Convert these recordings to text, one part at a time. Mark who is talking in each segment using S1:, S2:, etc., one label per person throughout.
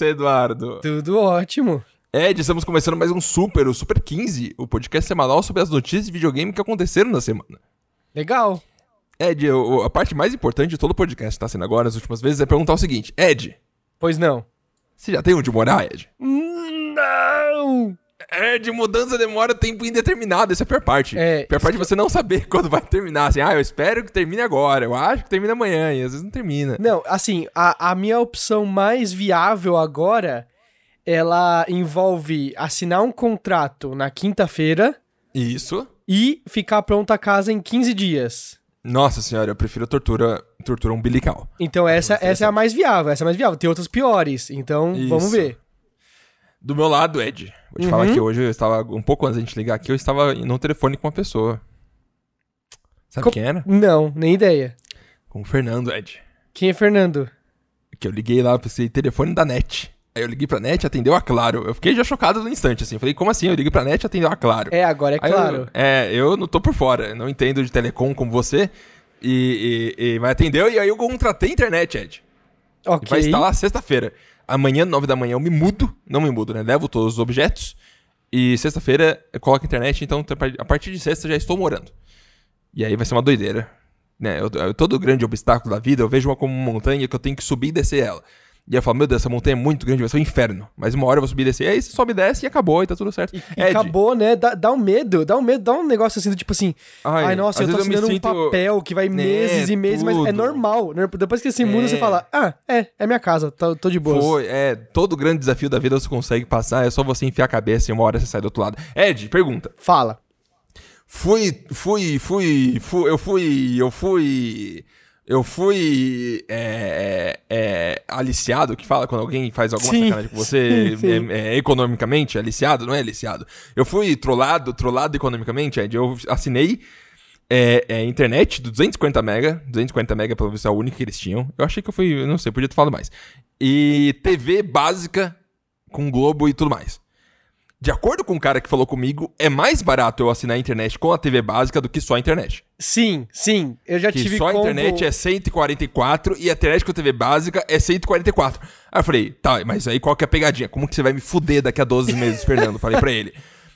S1: Você, Eduardo?
S2: Tudo ótimo.
S1: Ed, estamos começando mais um Super, o Super 15, o podcast semanal sobre as notícias de videogame que aconteceram na semana.
S2: Legal.
S1: Ed, eu- a parte mais importante de todo o podcast que tá sendo agora, nas últimas vezes, é perguntar o seguinte: Ed,
S2: Pois não.
S1: você já tem onde morar, Ed?
S2: Não!
S1: Ed, mudança demora tempo indeterminado, essa é a pior parte.
S2: É,
S1: a pior parte é você não saber quando vai terminar. Assim, ah, eu espero que termine agora, eu acho que termina amanhã, e às vezes não termina.
S2: Não, assim, a, a minha opção mais viável agora, ela envolve assinar um contrato na quinta-feira
S1: Isso.
S2: e ficar pronta a casa em 15 dias.
S1: Nossa senhora, eu prefiro tortura, tortura umbilical.
S2: Então essa, essa é a mais viável, essa é a mais viável. Tem outras piores, então vamos
S1: Isso.
S2: ver.
S1: Do meu lado, Ed, vou te falar
S2: Uhum.
S1: que hoje eu estava, um pouco antes da gente ligar aqui, eu estava no telefone com uma pessoa. Sabe
S2: Co-
S1: quem era?
S2: Não, nem ideia.
S1: Com o Fernando, Ed.
S2: Quem é Fernando?
S1: Que eu liguei lá, pensei, telefone da NET. Aí eu liguei pra NET, atendeu a Claro. Eu fiquei já chocado no instante, assim. Falei, como assim? Eu liguei pra NET, atendeu a Claro.
S2: É, agora é
S1: Aí
S2: claro.
S1: Eu, é, eu não tô por fora, não entendo de telecom como você. E, e, e- mas atendeu, e aí eu contratei a internet, Ed. E
S2: ok.
S1: vai instalar sexta-feira. Amanhã, nove da manhã, eu me mudo. Não me mudo, né? Levo todos os objetos. E sexta-feira eu coloco a internet, então a partir de sexta já estou morando. E aí vai ser uma doideira. Né? Eu, eu- todo grande obstáculo da vida, eu vejo uma como uma montanha que eu tenho que subir e descer ela. E eu falo, meu Deus, essa montanha é muito grande, vai ser um inferno. Mas uma hora eu vou subir e descer, e aí você sobe e desce e acabou, e tá tudo certo.
S2: E
S1: Ed,
S2: acabou, né? Dá, dá um medo, dá um medo, dá um negócio assim do tipo assim.
S1: Ai,
S2: Ai, nossa, eu tô
S1: vezes eu
S2: assinando um
S1: sinto-
S2: papel que vai
S1: Né,
S2: meses e meses, mas é
S1: tudo.
S2: normal. né? Depois que você muda,
S1: É.
S2: você fala, ah, é, é minha casa, tô, tô de boa.
S1: Foi, é, todo grande desafio da vida você consegue passar, é só você enfiar a cabeça e uma hora você sai do outro lado. Ed, pergunta.
S2: Fala.
S1: Fui, fui, fui, fui, eu fui, eu fui, eu fui, é, é, é, aliciado, que fala quando alguém faz alguma
S2: Sim,
S1: sacanagem com você,
S2: sim, sim.
S1: É, é, economicamente, aliciado, não é aliciado. Eu fui trollado, trollado economicamente, Ed, eu assinei é, é, internet do 250 mega, 250 mega é a única que eles tinham. Eu achei que eu fui, não sei, podia ter falado mais. E TV básica com Globo e tudo mais. De acordo com o cara que falou comigo, é mais barato eu assinar a internet com a TV básica do que só a internet.
S2: Sim, sim. Eu já
S1: Que
S2: tive
S1: só a
S2: combo...
S1: internet é 144 e a internet com a TV básica é 144. Aí eu falei, tá, mas aí qual que é a pegadinha? Como que você vai me fuder daqui a 12 meses, Fernando? Falei pra ele.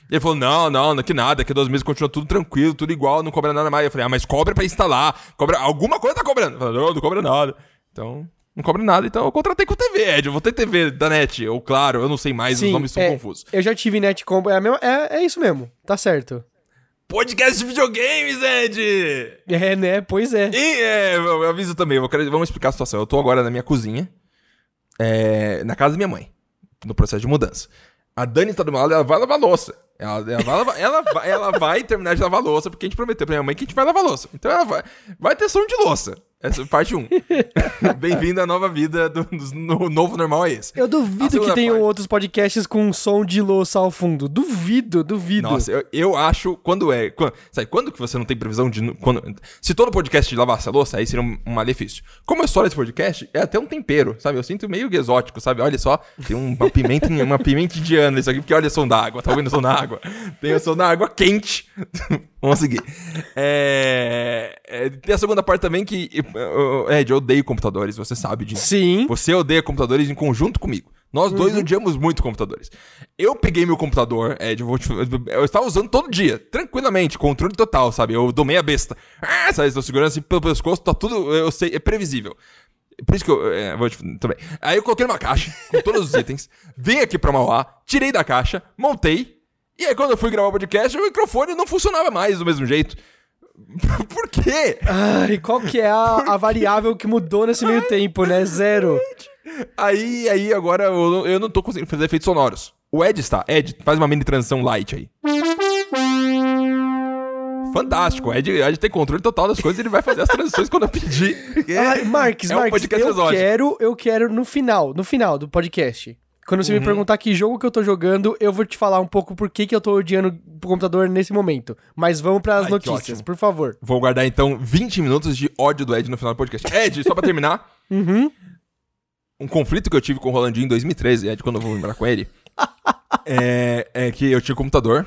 S1: Ele falou, não, não, não que nada, daqui a 12 meses continua tudo tranquilo, tudo igual, não cobra nada mais. Eu falei, ah, mas cobra pra instalar, cobra, alguma coisa tá cobrando. Ele falou, não, não cobra nada. Então, não cobra nada, então eu contratei com TV, Ed, eu vou ter TV da net, ou claro, eu não sei mais,
S2: Sim,
S1: os nomes são
S2: é,
S1: confusos.
S2: Eu já tive net combo, é, mesma, é, é isso mesmo, tá certo.
S1: Podcast de videogames, Ed!
S2: É, né? Pois é.
S1: E é, eu aviso também, eu vou vamos explicar a situação. Eu tô agora na minha cozinha, é, na casa da minha mãe, no processo de mudança. A Dani tá do meu lado, ela vai lavar louça. Ela, ela, vai, lavar- ela, vai, ela vai terminar de lavar louça, porque a gente prometeu pra minha mãe que a gente vai lavar louça. Então ela vai, vai ter som de louça. Essa é parte 1. Bem-vindo à nova vida, do, do- no novo normal é esse.
S2: Eu duvido que tenham
S1: parte.
S2: outros podcasts com som de louça ao fundo. Duvido, duvido.
S1: Nossa, eu, eu acho, quando é. Quando, sabe, quando que você não tem previsão de. Quando, se todo podcast lavasse a louça, aí seria um, um malefício. Como é só esse podcast, é até um tempero, sabe? Eu sinto meio exótico, sabe? Olha só, tem um- uma pimenta, uma pimenta indiana isso aqui, porque olha o som da água, tá ouvindo o som da água? Tem o som da água quente. Vamos seguir. É, é, tem a segunda parte também que. Ed, eu odeio computadores, você sabe disso.
S2: Sim.
S1: Você odeia computadores em conjunto comigo. Nós dois
S2: Uhum.
S1: odiamos muito computadores. Eu peguei meu computador, Ed, eu, te- eu estava usando todo dia, tranquilamente, controle total, sabe? Eu domei a besta. Ah, sabe, estou segurando assim pelo pescoço, tá tudo, eu sei, é previsível. Por isso que eu, é, vou te, também. Aí eu coloquei numa caixa, com todos os itens, vim aqui pra Mauá, tirei da caixa, montei, e aí quando eu fui gravar o podcast, o microfone não funcionava mais do mesmo jeito. Por quê?
S2: Ai, qual que é a, a variável que mudou nesse meio tempo, né? Zero.
S1: Aí, aí agora eu, não- eu não tô conseguindo fazer efeitos sonoros. O Ed está. Ed, faz uma mini transição light aí. Fantástico. O Ed, o Ed tem controle total das coisas ele vai fazer as transições quando eu pedir.
S2: Ai, Marques,
S1: é um
S2: Marques,
S1: podcast
S2: eu
S1: exótico.
S2: quero, eu quero no final, no final do podcast. Quando você
S1: Uhum.
S2: me perguntar que jogo que eu tô jogando, eu vou te falar um pouco por que, que eu tô odiando o computador nesse momento. Mas vamos
S1: Ai, que
S2: notícias, por favor.
S1: Vou guardar então 20 minutos de ódio do Ed no final do podcast. Ed, só pra terminar.
S2: Uhum.
S1: Um conflito que eu tive com o Rolandinho em 2013, Ed, quando eu vou lembrar com ele. é, é que eu tinha um computador.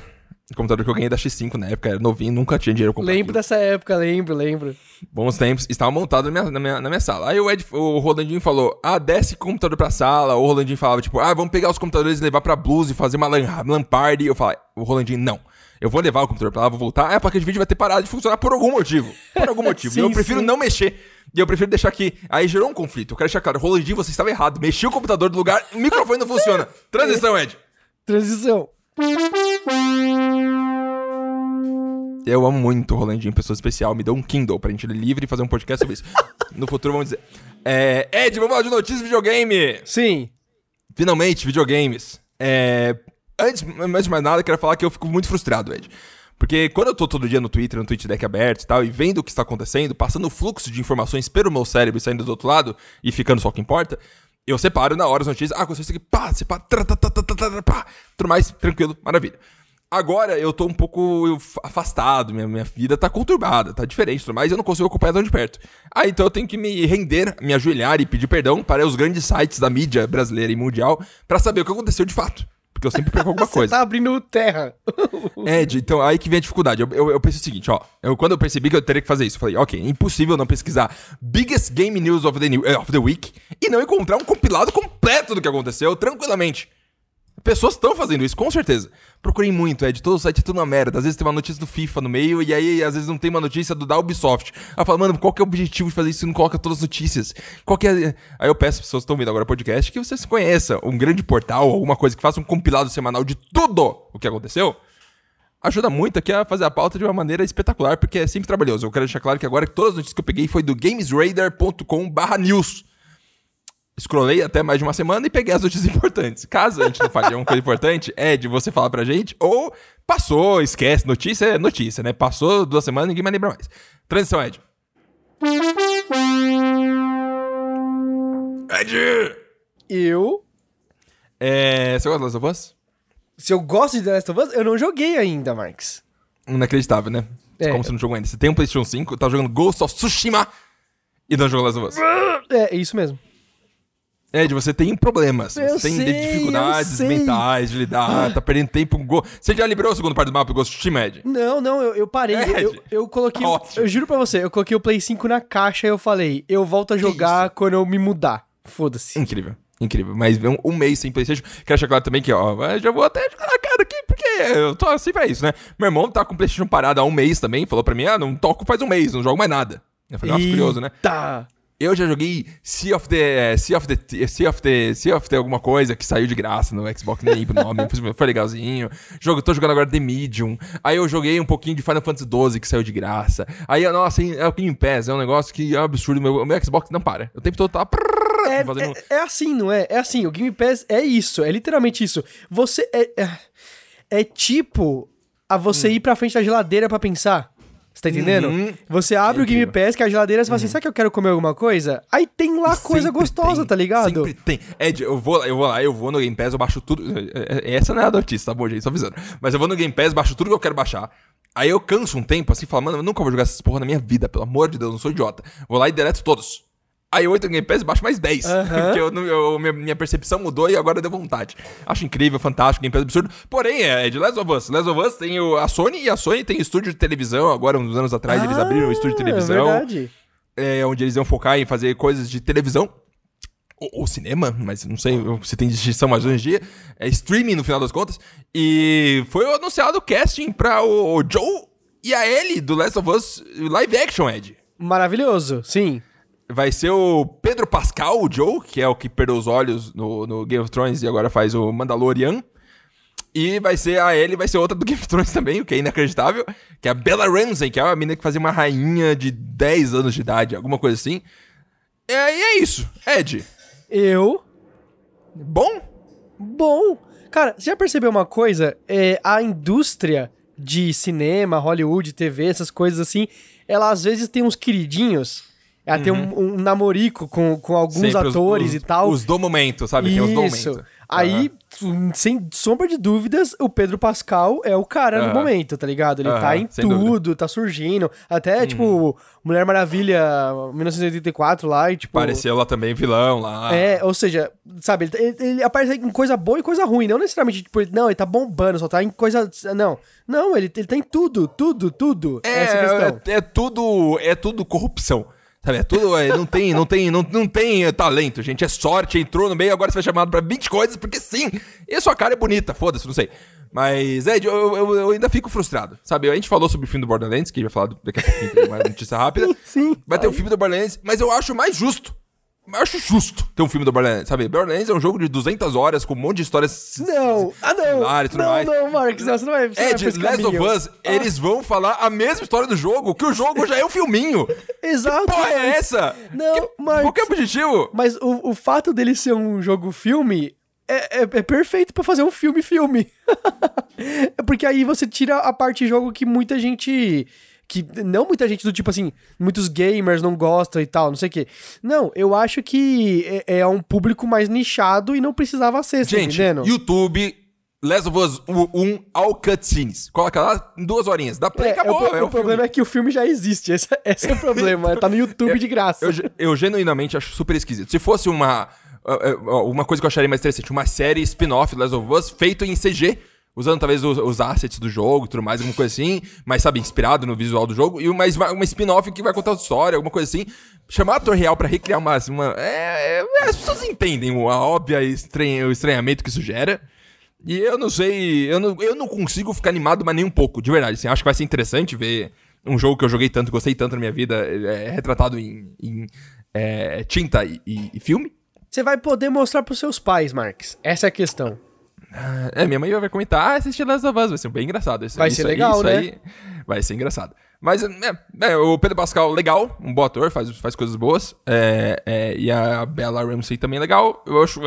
S1: Computador que eu ganhei da X5 na época, era novinho, nunca tinha dinheiro pra comprar.
S2: Lembro
S1: aquilo.
S2: dessa época, lembro, lembro.
S1: Bons tempos, estava montado na minha, na minha, na minha sala. Aí o, Ed, o Rolandinho falou: Ah, desce o computador pra sala. O Rolandinho falava, tipo, ah, vamos pegar os computadores e levar pra Blues e fazer uma lan, party. Eu falei, o Rolandinho, não. Eu vou levar o computador pra lá, vou voltar. Aí a placa de vídeo vai ter parado de funcionar por algum motivo. Por algum motivo.
S2: Sim,
S1: e eu prefiro
S2: sim.
S1: não mexer. E eu prefiro deixar aqui. Aí gerou um conflito. Eu quero deixar claro, Rolandinho, você estava errado. Mexi o computador do lugar, o microfone não funciona. Transição, Ed.
S2: Transição.
S1: Eu amo muito o Rolandinho, pessoa especial. Me deu um Kindle pra gente ler livre e fazer um podcast sobre isso. No futuro, vamos dizer. É, Ed, vamos falar de notícias de videogame.
S2: Sim.
S1: Finalmente, videogames. É, antes, antes de mais nada, quero falar que eu fico muito frustrado, Ed. Porque quando eu tô todo dia no Twitter, no Twitch Deck aberto e tal, e vendo o que está acontecendo, passando o fluxo de informações pelo meu cérebro e saindo do outro lado, e ficando só o que importa, eu separo na hora as notícias. Ah, aconteceu isso aqui, pá, separa, tá, tá, tá, tá, pá, tudo mais, tranquilo, maravilha. Agora eu tô um pouco afastado, minha, minha vida tá conturbada, tá diferente, tudo mais, eu não consigo acompanhar tão de perto. Ah, então eu tenho que me render, me ajoelhar e pedir perdão para os grandes sites da mídia brasileira e mundial pra saber o que aconteceu de fato. Porque eu sempre perco alguma
S2: Você
S1: coisa.
S2: tá abrindo terra.
S1: Ed, então aí que vem a dificuldade. Eu, eu, eu pensei o seguinte, ó. Eu, quando eu percebi que eu teria que fazer isso, eu falei, ok, impossível não pesquisar Biggest Game News of the, new, eh, of the Week e não encontrar um compilado completo do que aconteceu tranquilamente. Pessoas estão fazendo isso, com certeza. Procurei muito, Ed. Todo site é tudo uma merda. Às vezes tem uma notícia do FIFA no meio e aí às vezes não tem uma notícia do da Ubisoft. Aí eu falo, mano, qual que é o objetivo de fazer isso e não coloca todas as notícias? Qual que é... Aí eu peço pessoas que estão ouvindo agora o podcast que vocês conheçam um grande portal, alguma coisa que faça um compilado semanal de tudo o que aconteceu ajuda muito aqui a fazer a pauta de uma maneira espetacular, porque é sempre trabalhoso. Eu quero deixar claro que agora todas as notícias que eu peguei foi do gamesradar.com/news. Scrollei até mais de uma semana e peguei as notícias importantes. Caso a gente não fale alguma coisa importante, é de você falar pra gente, ou passou, esquece, notícia é notícia, né? Passou duas semanas, ninguém mais lembra mais. Transição, Ed. Ed!
S2: Eu.
S1: É, você gosta das of Us?
S2: Se eu gosto de The Last of Us, eu não joguei ainda, Marx.
S1: Inacreditável, né?
S2: É.
S1: Como você não jogou ainda. Você tem um PlayStation 5, tá jogando Ghost of Tsushima e não jogou Last of Us.
S2: É, é isso mesmo.
S1: Ed, você tem problemas.
S2: Eu
S1: você tem
S2: sei,
S1: dificuldades
S2: eu sei.
S1: mentais de lidar, tá perdendo tempo com Go... Você já liberou o segundo parte do mapa do Ghost Tsushima, Ed?
S2: Não, não, eu, eu parei.
S1: É,
S2: eu, eu coloquei.
S1: ótimo.
S2: Eu juro pra você, eu coloquei o Play 5 na caixa e eu falei, eu volto a jogar quando eu me mudar. Foda-se.
S1: Incrível. Incrível. Mas um, um mês sem Playstation. Quero deixar claro também que, ó, já vou até jogar na cara aqui, porque eu tô assim pra isso, né? Meu irmão tá com o Playstation parado há um mês também, falou pra mim, ah, não toco faz um mês, não jogo mais nada. Eu falei, nossa, curioso, né?
S2: Tá.
S1: Eu já joguei Sea of the. Sea of the. Sea of the. Sea of the alguma coisa que saiu de graça no Xbox, nem lembro o nome, foi- legalzinho. Jogo, tô jogando agora The Medium. Aí eu joguei um pouquinho de Final Fantasy XII que saiu de graça. Aí, nossa, é o Game Pass, é um negócio que é um absurdo. Meu, meu Xbox não para. O tempo todo tá.
S2: É,
S1: fazendo.
S2: é, é assim, não é? É assim, o Game Pass é isso, é literalmente isso. Você é. É, é tipo a você
S1: Hum.
S2: ir pra frente da geladeira pra pensar. Você tá entendendo?
S1: Uhum.
S2: Você abre
S1: É
S2: o Game. Pass, que é a geladeira, você fala assim:
S1: Uhum.
S2: será que eu quero comer alguma coisa? Aí tem lá coisa gostosa,
S1: tem,
S2: tá ligado?
S1: Sempre tem. Ed, eu vou, eu vou lá, eu vou no Game Pass, eu baixo tudo. é- é- Essa não é a notícia, tá bom, gente? Só avisando. Mas eu vou no Game Pass, baixo tudo que eu quero baixar. Aí eu canso um tempo, assim, falo, mano, eu nunca vou jogar essas porra na minha vida, pelo amor de Deus, não sou idiota. Vou lá e deleto todos. Aí entro no Game Pass baixo mais 10.
S2: Aham.
S1: Porque eu, eu- minha, minha percepção mudou e agora deu vontade. Acho incrível, fantástico, Game Pass absurdo. Porém, é de Last of Us. Last of Us tem o, a Sony e a Sony tem estúdio de televisão. Agora, uns anos atrás, eles abriram o estúdio de
S2: Ah,
S1: televisão
S2: verdade.
S1: é, onde eles iam focar em fazer coisas de televisão. Ou, cinema, mas não sei se tem distinção mais hoje em dia. É streaming no final das contas. E foi anunciado o casting pra o, o Joe e a Ellie do Last of Us live action, Ed.
S2: Maravilhoso, sim.
S1: Vai ser o Pedro Pascal, o Joe, que é o que perdeu os olhos no, no Game of Thrones e agora faz o Mandalorian. E vai ser a Ellie, vai ser outra do Game of Thrones também, o que é inacreditável. Que é a Bella Ramsey, que é uma menina que fazia uma rainha de 10 anos de idade, alguma coisa assim. É, e é isso. Ed,
S2: Eu.
S1: bom?
S2: Bom. Cara, você já percebeu uma coisa? É, a indústria de cinema, Hollywood, TV, essas coisas assim, ela às vezes tem uns queridinhos. Ela tem um, um namorico com, com alguns
S1: Sempre os-
S2: atores
S1: os-
S2: e tal.
S1: Os do momento, sabe? Tem os do
S2: Isso.
S1: momento.
S2: Aí, sem sombra de dúvidas, o Pedro Pascal é o cara no
S1: Aham.
S2: momento, tá ligado? Ele tá
S1: Aham,
S2: em
S1: sem dúvida.
S2: tudo, tá surgindo. Até, tipo, Mulher Maravilha 1984 lá e, tipo.
S1: Pareceu lá também vilão lá.
S2: É, ou seja, sabe, ele, ele- aparece em coisa boa e coisa ruim, não necessariamente, tipo, não, ele tá bombando, só tá em coisa. Não. Não, ele, ele tem tudo, tudo, tudo.
S1: É,
S2: essa é
S1: é, é tudo, é tudo corrupção. Sabe, é tudo, é, não tem, não tem, não, não tem é, talento, gente. É sorte, entrou no meio, agora você vai chamado pra 20 coisas, porque sim. E a sua cara é bonita, foda-se, não sei. Mas, Ed, eu, eu, eu ainda fico frustrado, sabe? A gente falou sobre o filme do Borderlands, que vai falar daqui a pouquinho, tem uma notícia rápida.
S2: Sim.
S1: Vai ter o filme do Borderlands, mas eu acho mais justo. Eu acho justo ter um filme do Borderlands, sabe? Borderlands é um jogo de 200 horas, com um monte de histórias...
S2: Não, ah não, não,
S1: mais.
S2: não, Marcos, não, você não vai, você não vai pra esse
S1: Last of. Us, eles vão falar a mesma história do jogo, que o jogo já é um filminho.
S2: Exato.
S1: Porra, é essa?
S2: Não,
S1: que,
S2: Marcos.
S1: Qual que é o objetivo?
S2: Mas o, o fato dele ser um jogo-filme é, é, é perfeito pra fazer um filme-filme. é porque aí você tira a parte jogo que muita gente. Que não muita gente do tipo assim, muitos gamers não gostam e tal, não sei o quê. Não, eu acho que é, é um público mais nichado e não precisava ser, tá
S1: Gente,
S2: entendendo?
S1: YouTube, Last of Us 1, all cutscenes. Coloca lá em duas horinhas. Dá play,
S2: É,
S1: acabou.
S2: o, pro-
S1: é
S2: o problema é que o filme já existe. Esse, esse é o problema. tá no YouTube de graça.
S1: Eu, ge- eu genuinamente acho super esquisito. Se fosse uma, uma coisa que eu acharia mais interessante, uma série spin-off Last of Us feito em CG, usando talvez os, os assets do jogo tudo mais, alguma coisa assim, mas sabe, inspirado no visual do jogo, e uma, uma spin-off que vai contar outra história, alguma coisa assim. Chamar ator real pra recriar uma. uma é, é, as pessoas entendem a óbvia estranha, o estranhamento que isso gera. E eu não sei, eu não, eu não consigo ficar animado, mas nem um pouco, de verdade. Assim, acho que vai ser interessante ver um jogo que eu joguei tanto, gostei tanto na minha vida, é, retratado em, em, é, tinta e, e- e filme.
S2: Você vai poder mostrar pros seus pais, Marx. Essa é a questão.
S1: É, minha mãe vai comentar, ah, assistir Last of Us, vai ser bem engraçado. Isso,
S2: Vai
S1: isso
S2: ser
S1: aí-
S2: legal,
S1: isso
S2: né?
S1: aí vai ser engraçado. Mas, é, é, o Pedro Pascal, legal, um bom ator, faz, faz coisas boas. É, é, e a Bella Ramsey também legal. Eu acho.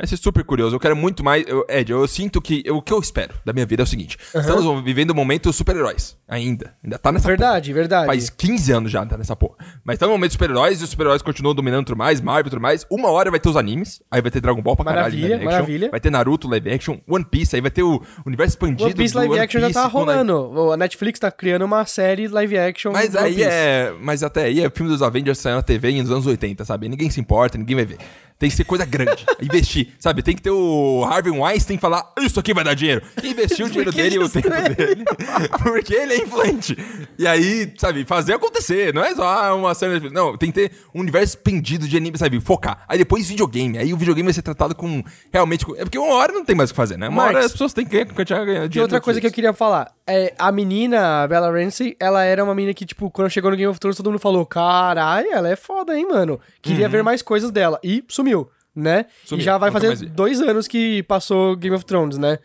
S1: Vai ser super curioso. Eu quero muito mais. Eu, Ed, eu sinto que. eu- o que eu espero da minha vida é o seguinte: estamos vivendo um momento super-heróis. Ainda. Ainda tá nessa
S2: Verdade, verdade.
S1: Faz 15 anos já tá nessa porra. Mas tá no momento dos super-heróis e os super-heróis continuam dominando tudo mais, Marvel e tudo mais. Uma hora vai ter os animes, aí vai ter Dragon Ball pra caralho.
S2: Maravilha,
S1: live action,
S2: maravilha.
S1: Vai ter Naruto live action, One Piece, aí vai ter o universo expandido.
S2: One Piece live
S1: One
S2: action já tá
S1: Piece com live-
S2: rolando. A Netflix tá criando uma série live action.
S1: Mas aí
S2: Piece.
S1: é. Mas até aí é o filme dos Avengers saindo na TV nos anos 80, sabe? Ninguém se importa, ninguém vai ver. Tem que ser coisa grande. investir, sabe? Tem que ter o Harvey Weinstein falar: Isso aqui vai dar dinheiro. E investir o dinheiro
S2: que
S1: dele e o tempo
S2: é?
S1: dele. Porque ele é influente. E aí, sabe, fazer acontecer. Não é só ah, uma série. Não, tem que ter um universo expandido de anime, sabe? Focar. Aí depois videogame. Aí o videogame vai ser tratado com. Realmente. É porque uma hora não tem mais o que fazer, né? Uma hora as pessoas têm que ganhando
S2: E
S1: dinheiro.
S2: outra coisa que eu queria falar, é, a menina, a Bella Ramsey, ela era uma menina que, tipo, quando chegou no Game of Thrones, todo mundo falou, caralho, ela é foda, hein, mano. Queria ver mais coisas dela. E sumiu, né?
S1: Uhum. Sumiu,
S2: e já vai fazer dois anos que passou Game of Thrones, né?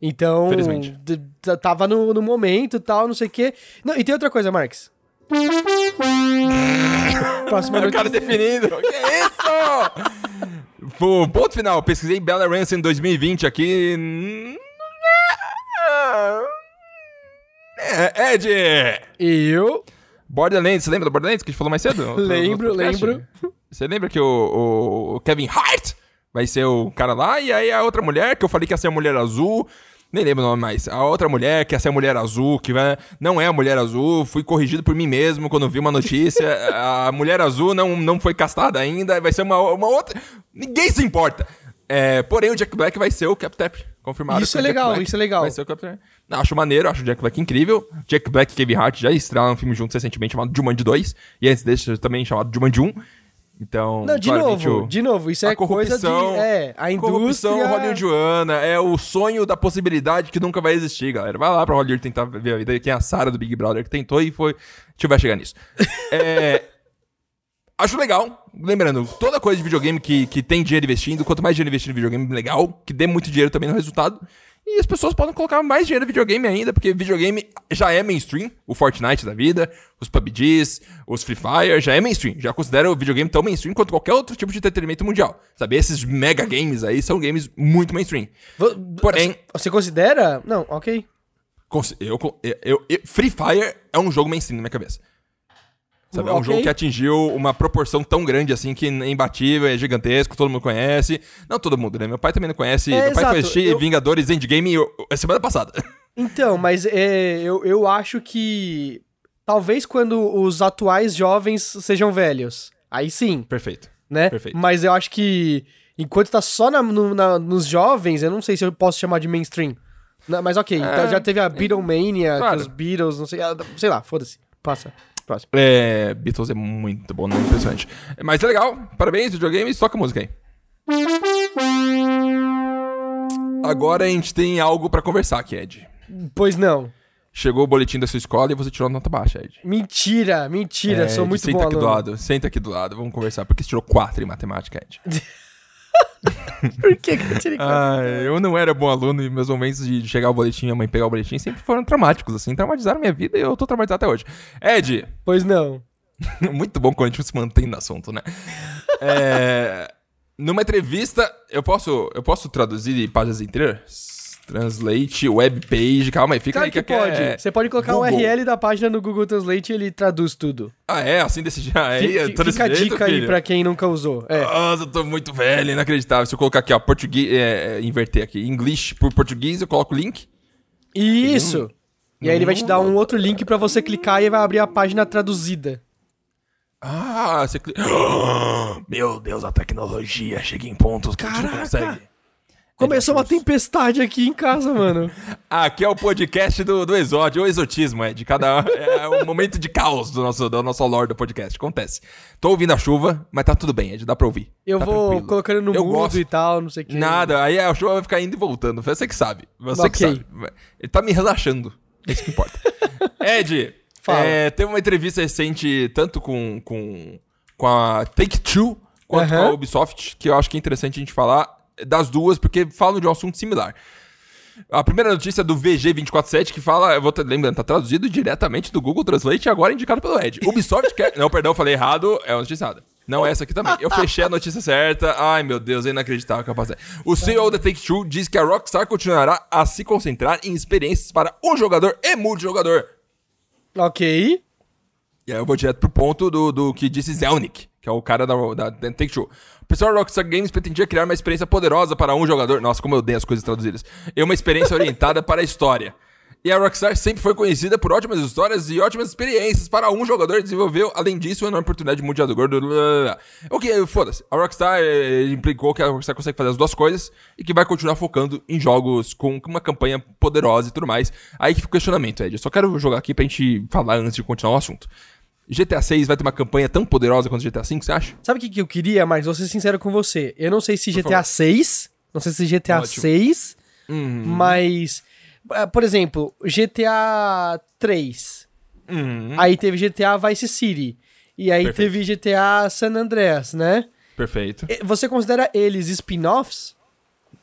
S2: Então, tava no, no momento e tal, não sei o quê. Não, e tem outra coisa, Marx. Próxima
S1: o cara
S2: notícia.
S1: definindo. que isso? Pô, ponto final. Pesquisei Bella Ramsey em 2020 aqui. É, Ed!
S2: Eu
S1: Borderlands, você lembra do Borderlands que a gente falou mais cedo?
S2: Lembro, lembro.
S1: Você lembra que o, o- Kevin Hart vai ser o cara lá? E aí a outra mulher, que eu falei que ia ser a mulher azul. Nem lembro o nome mais. A outra mulher que ia ser a mulher azul, que vai, não é a mulher azul. Fui corrigido por mim mesmo quando vi uma notícia. a mulher azul não, não foi castada ainda. Vai ser uma, uma outra. Ninguém se importa. É, porém, o Jack Black vai ser o Captap. Confirmado.
S2: Isso é legal, isso é legal.
S1: Vai ser o Capitão. Não, Acho maneiro, acho o Jack Black incrível. Jack Black e Kevin Hart já estrearam um filme juntos recentemente chamado Jumanji 2. E antes desse também chamado Jumanji 1. Então,
S2: Não, de novo,
S1: o-
S2: de novo, isso é coisa de...
S1: corrupção,
S2: É, a
S1: corrupção
S2: indústria...
S1: hollywoodiana é o sonho da possibilidade que nunca vai existir, galera. Vai lá pra Hollywood tentar ver a vida. Quem é a Sarah do Big Brother que tentou e foi... A gente vai chegar nisso. é... Acho legal. Lembrando, toda coisa de videogame que, que tem dinheiro investindo, quanto mais dinheiro investindo em videogame, legal. Que dê muito dinheiro também no resultado. E as pessoas podem colocar mais dinheiro no videogame ainda, porque videogame já é mainstream. O Fortnite da vida, os PUBGs, os Free Fire, já é mainstream. Já considera o videogame tão mainstream quanto qualquer outro tipo de entretenimento mundial. Sabe? Esses mega games aí são games muito mainstream. Porém-
S2: Você considera? Não, ok.
S1: Eu, eu- eu- Free Fire é um jogo mainstream na minha cabeça. Sabe? É um
S2: Ok.
S1: jogo que atingiu uma proporção tão grande assim que é imbatível, é gigantesco, todo mundo conhece. Não todo mundo, né? Meu pai também não conhece.
S2: É,
S1: Meu pai assistir
S2: Eu-
S1: Vingadores Endgame eu- a semana passada.
S2: Então, mas é, eu, eu acho que talvez quando os atuais jovens sejam velhos, aí sim,
S1: Perfeito.
S2: né?
S1: Perfeito.
S2: Mas eu acho que enquanto tá só na- no- na- nos jovens, eu não sei se eu posso chamar de mainstream. Não, mas ok, então já teve a Beatlemania,
S1: É. Claro.
S2: com os Beatles, não sei, ah, sei lá, foda-se. Passa. Próximo.
S1: É, Beatles é muito bom, né? Impressionante. Mas é legal. Parabéns, videogames. Toca a música aí. Agora a gente tem algo pra conversar aqui, Ed.
S2: Pois não.
S1: Chegou o boletim da sua escola e você tirou nota baixa, Ed.
S2: Mentira, mentira,
S1: Ed,
S2: sou muito
S1: senta
S2: bom
S1: aqui do
S2: aluno.
S1: lado, senta aqui do lado, vamos conversar. Por que você tirou 4 em matemática, Ed?
S2: Por que, que eu tirei quatro?
S1: Ah, eu não era bom aluno e meus momentos de chegar o boletim e minha mãe pegar o boletim sempre foram traumáticos, assim. Traumatizaram minha vida e eu tô traumatizado até hoje. Ed,
S2: Pois não.
S1: muito bom quando a gente se mantém no assunto, né? É, numa entrevista, eu posso, eu posso traduzir páginas inteiras? Translate, web page, calma aí, fica
S2: Claro
S1: aí
S2: que
S1: que
S2: pode.
S1: é...
S2: Você pode colocar o. URL da página no Google Translate e ele traduz tudo.
S1: Ah, é? Assim desse jeito? Ah, é,
S2: Fi-
S1: é,
S2: fi-
S1: tô desse
S2: Fica a dica aí
S1: filho?
S2: pra quem nunca usou. É.
S1: Nossa, eu tô muito velho, inacreditável. Se eu colocar aqui, ó, português, é, é, inverter aqui, inglês por português, eu coloco o link.
S2: Isso. E aí ele vai te dar um outro link pra você clicar e vai abrir a página traduzida.
S1: Ah, você clica. Meu Deus, a tecnologia chega em pontos que a gente consegue.
S2: Começou uma tempestade aqui em casa, mano.
S1: Aqui é o podcast do, do exódio, o exotismo, é de cada. É um momento de caos do nosso, do nosso lore do podcast. Acontece. Tô ouvindo a chuva, mas tá tudo bem, Ed, dá pra ouvir.
S2: Eu
S1: Tá
S2: vou
S1: tranquilo.
S2: colocando no
S1: Eu
S2: mudo
S1: gosto.
S2: e tal, não sei o que.
S1: Nada, aí a chuva vai ficar indo e voltando. Você que sabe. Você que
S2: Ok.
S1: sabe. Ele tá me relaxando. É isso que importa. Ed,
S2: Fala.
S1: é, teve uma entrevista recente, tanto com, com, com a Take-Two quanto
S2: Aham.
S1: com a Ubisoft, que eu acho que é interessante a gente falar das duas, porque falam de um assunto similar. A primeira notícia é do VG247 que fala, eu vou te, lembrando, tá traduzido diretamente do Google Translate e agora indicado pelo Ed. Ubisoft quer. Não, perdão, falei errado, é uma notícia errada. Não é essa aqui também. Eu fechei a notícia certa. Ai, meu Deus, é inacreditável a capacidade. O CEO da Take-Two diz que a Rockstar continuará a se concentrar em experiências para um jogador e multijogador.
S2: Ok.
S1: E aí eu vou direto pro ponto do, do que disse Zelnick, que é o cara da, da, da Take-Two. Pessoal da Rockstar Games pretendia criar uma experiência poderosa para um jogador. Nossa, como eu odeio as coisas traduzidas. E uma experiência orientada para a história. E a Rockstar sempre foi conhecida por ótimas histórias e ótimas experiências para um jogador. Desenvolveu, além disso, uma enorme oportunidade. O que, foda-se. A Rockstar eh, implicou que a Rockstar consegue fazer as duas coisas e que vai continuar focando em jogos com uma campanha poderosa e tudo mais. Aí que fica o questionamento, Ed. Eu só quero jogar aqui pra gente falar antes de continuar o assunto. GTA 6 vai ter uma campanha tão poderosa quanto GTA 5, você acha?
S2: Sabe o que, que eu queria, mas vou ser sincero com você. Eu não sei se
S1: Por
S2: GTA
S1: favor.
S2: 6, não sei se GTA
S1: Ótimo.
S2: 6,
S1: Uhum.
S2: mas. ah, Por exemplo, GTA 3.
S1: Uhum.
S2: Aí teve GTA Vice City. E aí
S1: Perfeito.
S2: teve GTA San Andreas, né?
S1: Perfeito.
S2: Você considera eles spin-offs?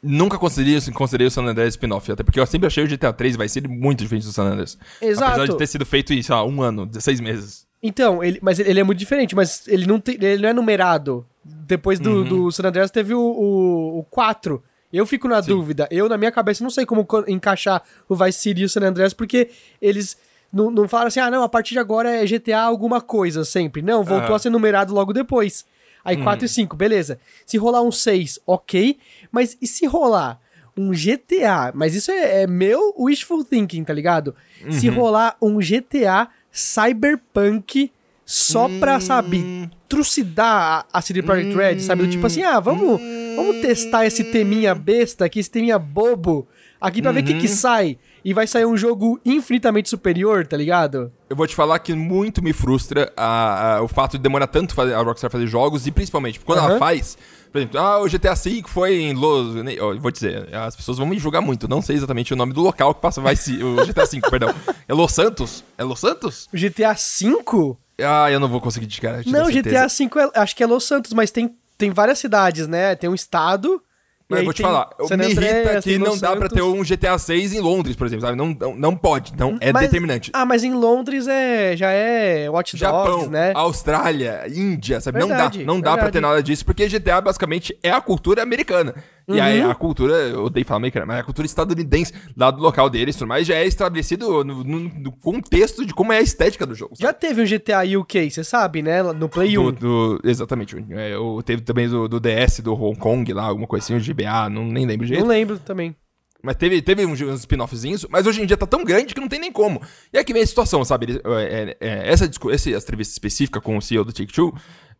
S1: Nunca considerei, considerei o San Andreas spin-off, até porque eu sempre achei o GTA 3 vai ser muito diferente do San Andreas.
S2: Exato.
S1: Apesar de ter sido feito em, sei lá, um ano, 16 meses.
S2: Então, ele, mas ele é muito diferente, mas ele não, tem, ele não é numerado. Depois do,
S1: Uhum.
S2: do San Andreas teve o, o, o 4. Eu fico na dúvida. Eu, na minha cabeça, não sei como co- encaixar o Vice City e o San Andreas, porque eles não, não falaram assim, ah, não, a partir de agora é GTA alguma coisa sempre. Não, voltou
S1: Aham.
S2: a ser numerado logo depois. Aí 4 e 5, beleza. Se rolar um 6, ok. Mas e se rolar um GTA? Mas isso é, é meu wishful thinking, tá ligado? Se rolar um GTA Cyberpunk só pra, sabe, trucidar a, CD Projekt Red, sabe? Do tipo assim, ah, vamos, vamos testar esse teminha besta aqui, esse teminha bobo, aqui pra ver o que que sai. E vai sair um jogo infinitamente superior, tá ligado?
S1: Eu vou te falar que muito me frustra a- a- o fato de demorar tanto fazer, a Rockstar fazer jogos e principalmente quando ela
S2: Aham.
S1: faz. Por exemplo, ah, o GTA V foi em Los. Eu vou dizer, as pessoas vão me julgar muito. Não sei exatamente o nome do local que passa vai se- o GTA V, perdão. É Los Santos? É Los Santos?
S2: O GTA V?
S1: Ah, eu não vou conseguir de cara.
S2: Não,
S1: certeza.
S2: GTA V é- acho que é Los Santos, mas tem, tem várias cidades, né? Tem um estado.
S1: Mas eu vou te falar,
S2: San
S1: me irrita que não dá pra
S2: Santos.
S1: ter um GTA 6 em Londres, por exemplo, sabe? Não, não, não pode, não, é
S2: Mas-
S1: determinante.
S2: Ah, mas em Londres é, já é Watch Dogs,
S1: Japão,
S2: né?
S1: Austrália, Índia, sabe?
S2: Verdade,
S1: não dá, não dá pra
S2: verdade.
S1: ter nada disso, porque GTA basicamente é a cultura americana. E aí a cultura, eu odeio falar americana, mas a cultura estadunidense lá do local deles, tudo mais, já é estabelecido no, no- no contexto de como é a estética do jogo.
S2: Já teve um GTA UK, você sabe, né? No Play 1.
S1: Do, do- exatamente. É, o- teve também do, do DS, do Hong Kong lá, alguma coisinha, de GBA, não, nem lembro direito.
S2: Não lembro também.
S1: Mas teve, teve uns, uns spin-offzinhos, mas hoje em dia tá tão grande que não tem nem como. E aqui vem a situação, sabe? Ele- é, é, é, essa, discu- essa entrevista específica com o CEO do Take-Two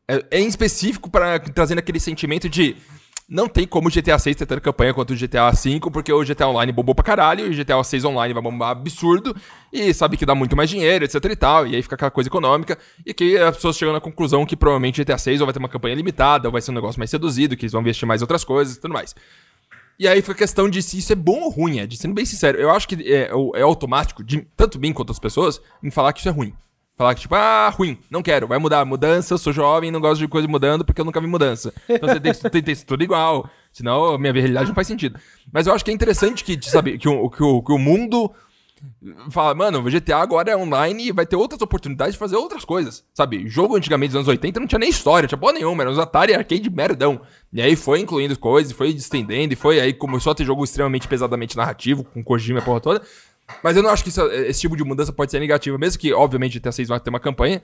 S1: é, é em específico para trazendo aquele sentimento de não tem como o GTA 6 ter tanta campanha quanto o GTA 5, porque o GTA Online bombou pra caralho, e o GTA 6 Online vai bombar absurdo, e sabe que dá muito mais dinheiro, etc e tal, e aí fica aquela coisa econômica, e que as pessoas chegam na conclusão que provavelmente o GTA 6 ou vai ter uma campanha limitada, ou vai ser um negócio mais seduzido, que eles vão investir mais em outras coisas e tudo mais. E aí fica a questão de se isso é bom ou ruim, Ed. Sendo bem sincero, eu acho que é, é automático, de tanto mim quanto as pessoas, em falar que isso é ruim. Falar que, tipo, ah, ruim, não quero, vai mudar. Mudança, sou jovem, não gosto de coisa mudando porque eu nunca vi mudança. Então você tem que ter tudo igual. Senão minha realidade não faz sentido. Mas eu acho que é interessante que, sabe, que o, que o, que o mundo fala, mano, o GTA agora é online e vai ter outras oportunidades de fazer outras coisas. Sabe, jogo antigamente dos anos 80 não tinha nem história, tinha porra nenhuma, era uns Atari arcade merdão. E aí foi incluindo coisas, foi estendendo, e foi aí começou a ter jogo extremamente pesadamente narrativo, com Kojima e a porra toda. Mas eu não acho que isso- esse tipo de mudança pode ser negativa, mesmo que, obviamente, GTA 6 vai ter uma campanha,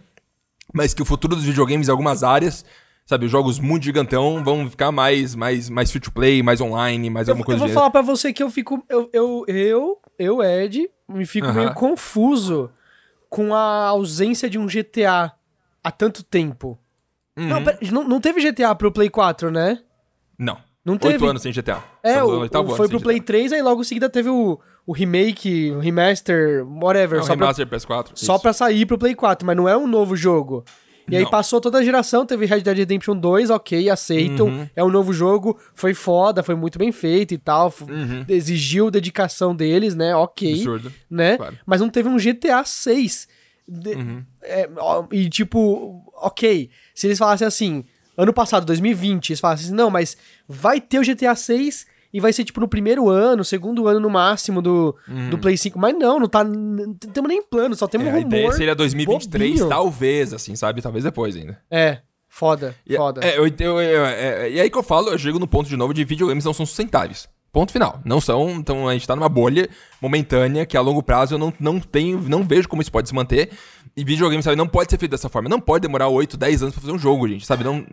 S1: mas que o futuro dos videogames em algumas áreas, sabe, os jogos muito gigantão vão ficar mais, mais, mais free to play, mais online, mais
S2: Eu,
S1: alguma
S2: eu
S1: coisa
S2: vou
S1: do
S2: falar pra você que eu fico. Eu, eu, eu, eu Ed, me fico
S1: Aham.
S2: meio confuso com a ausência de um GTA há tanto tempo.
S1: Uhum.
S2: Não, pera, não, não teve GTA pro Play 4, né?
S1: Não.
S2: Não
S1: Oito
S2: teve.
S1: anos sem GTA.
S2: É, o, o- foi pro Play
S1: GTA.
S2: 3, aí logo em seguida teve o, o remake, o remaster, whatever.
S1: É um
S2: só pra,
S1: remaster PS4.
S2: só
S1: isso.
S2: pra sair pro Play 4, mas não é um novo jogo. E aí
S1: Não.
S2: passou toda a geração, teve Red Dead Redemption 2, ok, aceitam.
S1: Uhum.
S2: É um novo jogo, foi foda, foi muito bem feito e tal. f- Exigiu dedicação deles, né? Ok.
S1: Uhum. Absurdo.
S2: Né?
S1: Claro.
S2: Mas não teve um GTA 6. De-
S1: Uhum.
S2: é, ó, e tipo, ok. Se eles falassem assim, ano passado, 2020, eles falassem assim, não, mas vai ter o GTA 6 e vai ser tipo no primeiro ano, segundo ano no máximo do, do Play 5. Mas não, não tá. Não temos nem plano, só temos
S1: Uhum. É,
S2: um
S1: a ideia
S2: rumor.
S1: seria 2023,
S2: bobinho.
S1: talvez, assim, sabe? Talvez depois ainda.
S2: É, foda,
S1: E-
S2: foda.
S1: É, eu, eu- eu- é, e aí que eu falo, eu chego no ponto de novo de videogames não são sustentáveis. Ponto final. Não são, então a gente tá numa bolha momentânea que a longo prazo eu não, não tenho, não vejo como isso pode se manter. E videogame, sabe, não pode ser feito dessa forma. Não pode demorar 8, 10 anos pra fazer um jogo, gente, sabe? Não,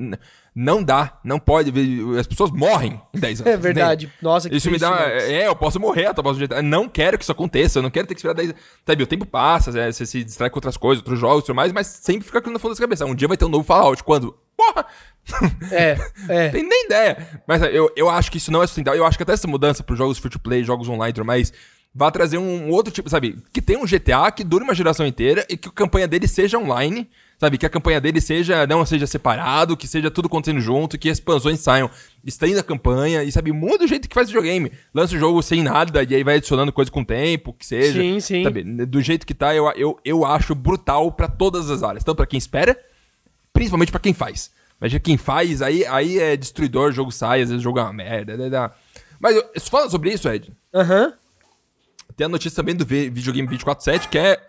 S1: não dá, não pode. As pessoas morrem em 10 anos.
S2: É verdade. Nossa, que
S1: Isso me dá. É, eu posso morrer do GTA. Não quero que isso aconteça. Eu não quero ter que esperar 10. Sabe, o tempo passa, é, você se distrai com outras coisas, outros jogos e tudo mais, mas sempre fica aquilo no fundo da cabeça. Um dia vai ter um novo Fallout. Quando? Porra!
S2: É, é.
S1: Tem nem ideia. Mas é, eu, eu acho que isso não é sustentável. Eu acho que até essa mudança para jogos free to play, jogos online e tudo mais, vai trazer um outro tipo, sabe? Que tem um GTA que dure uma geração inteira e que a campanha dele seja online. Sabe, que a campanha dele seja, não seja separado, que seja tudo acontecendo junto, que as expansões saiam, estenda a campanha, e sabe, muda o jeito que faz videogame. Lança o jogo sem nada, e aí vai adicionando coisa com o tempo, que seja.
S2: Sim, sim.
S1: Sabe, do jeito que tá, eu, eu, eu acho brutal pra todas as áreas. Tanto pra quem espera, principalmente pra quem faz. Mas já quem faz, aí, aí é destruidor, o jogo sai, às vezes o jogo é uma merda. né, dá- Mas eu, falando sobre isso, Ed,
S2: Aham.
S1: tem a notícia também do vi- videogame 247, que é,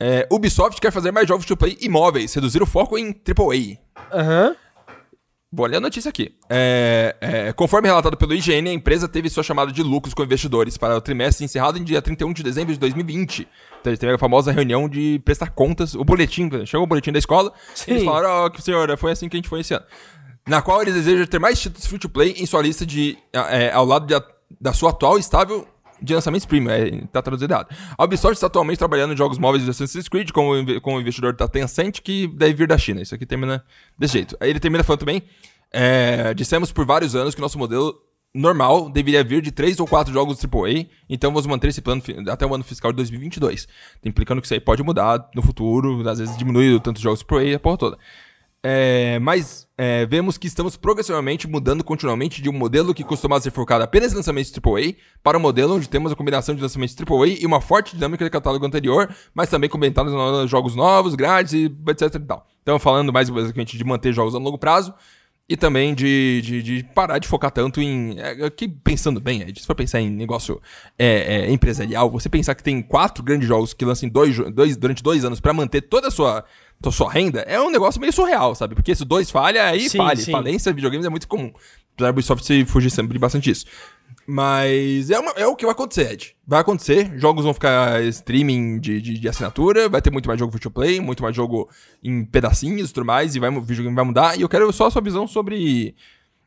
S1: é Ubisoft quer fazer mais jogos AAA imóveis, reduzir o foco em AAA.
S2: Aham.
S1: Vou ler a notícia aqui. É, é, conforme relatado pelo IGN, a empresa teve sua chamada de lucros com investidores para o trimestre encerrado em dia 31 de dezembro de 2020. Então, teve a famosa reunião de prestar contas, o boletim, chegou o boletim da escola,
S2: Sim.
S1: eles falaram, ó, que senhora, foi assim que a gente foi esse ano. Na qual eles desejam ter mais títulos free-to-play em sua lista de, é, ao lado de da sua atual estável de lançamentos premium, é, tá traduzido errado. A Ubisoft está atualmente trabalhando em jogos móveis de Assassin's Creed com o, com o investidor da Tencent, que deve vir da China. Isso aqui termina desse jeito. Aí ele termina falando também, é, dissemos por vários anos que nosso modelo normal deveria vir de 3 ou 4 jogos AAA, então vamos manter esse plano até o ano fiscal de 2022. Implicando que isso aí pode mudar no futuro, às vezes diminui o tanto de jogos AAA a porra toda. É, mas é, vemos que estamos progressivamente mudando continuamente de um modelo que costumava ser focado apenas em lançamentos AAA para um modelo onde temos a combinação de lançamentos AAA e uma forte dinâmica de catálogo anterior, mas também comentando nos jogos novos, grades e etc e tal. Então falando mais basicamente de manter jogos a longo prazo e também de, de, de parar de focar tanto em. É, aqui pensando bem, se for pensar em negócio é, é, empresarial, você pensar que tem quatro grandes jogos que lançam dois, dois, durante dois anos para manter toda a sua, sua renda, é um negócio meio surreal, sabe? Porque se dois falha, aí
S2: Sim,
S1: falha.
S2: sim.
S1: Falência de videogames é muito comum. Apesar da Ubisoft se fugir sempre bastante disso. Mas é, uma- é o que vai acontecer, Ed. Vai acontecer, jogos vão ficar streaming de, de, de assinatura, vai ter muito mais jogo free to play, muito mais jogo em pedacinhos e tudo mais, e vai, o videogame vai mudar. E eu quero só a sua visão sobre.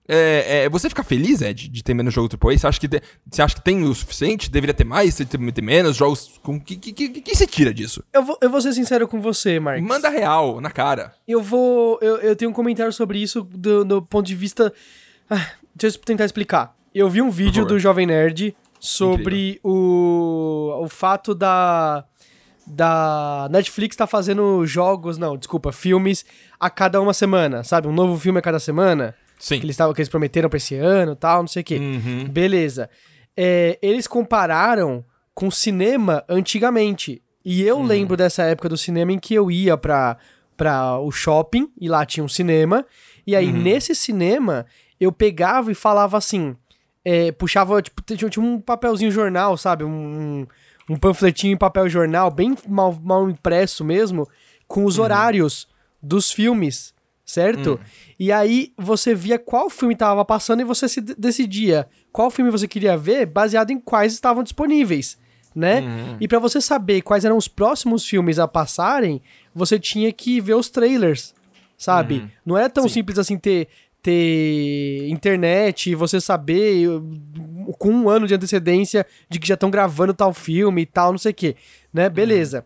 S1: É, é, você fica feliz, Ed, de ter menos jogo AAA? Você acha que, te- você acha que tem o suficiente? Deveria ter mais? Ter, ter menos jogos? Com que, que, que, que você tira disso?
S2: Eu vou, eu vou ser sincero com você, Marcos.
S1: Manda real, na cara.
S2: Eu vou. Eu, eu tenho um comentário sobre isso do, do ponto de vista. Ah, deixa eu tentar explicar. Eu vi um vídeo do Jovem Nerd sobre o, o fato da. Da Netflix tá fazendo jogos, não, desculpa, filmes a cada uma semana, sabe? Um novo filme a cada semana.
S1: Sim.
S2: Que eles, tavam, que eles prometeram pra esse ano e tal, não sei o quê.
S1: Uhum.
S2: Beleza. É, eles compararam com cinema antigamente. E eu
S1: Uhum.
S2: lembro dessa época do cinema em que eu ia pra, pra o shopping e lá tinha um cinema. E aí,
S1: Uhum.
S2: nesse cinema, eu pegava e falava assim. é, puxava, tipo, tinha, tinha um papelzinho jornal, sabe? Um, um panfletinho em papel jornal, bem mal, mal impresso mesmo, com
S1: Uhum.
S2: os horários dos filmes, certo? E aí você via qual filme tava passando e você se de- decidia qual filme você queria ver baseado em quais estavam disponíveis, né? E pra você saber quais eram os próximos filmes a passarem, você tinha que ver os trailers, sabe? Não é tão simples assim ter ter internet e você saber com um ano de antecedência de que já estão gravando tal filme e tal, não sei o quê, né? Beleza.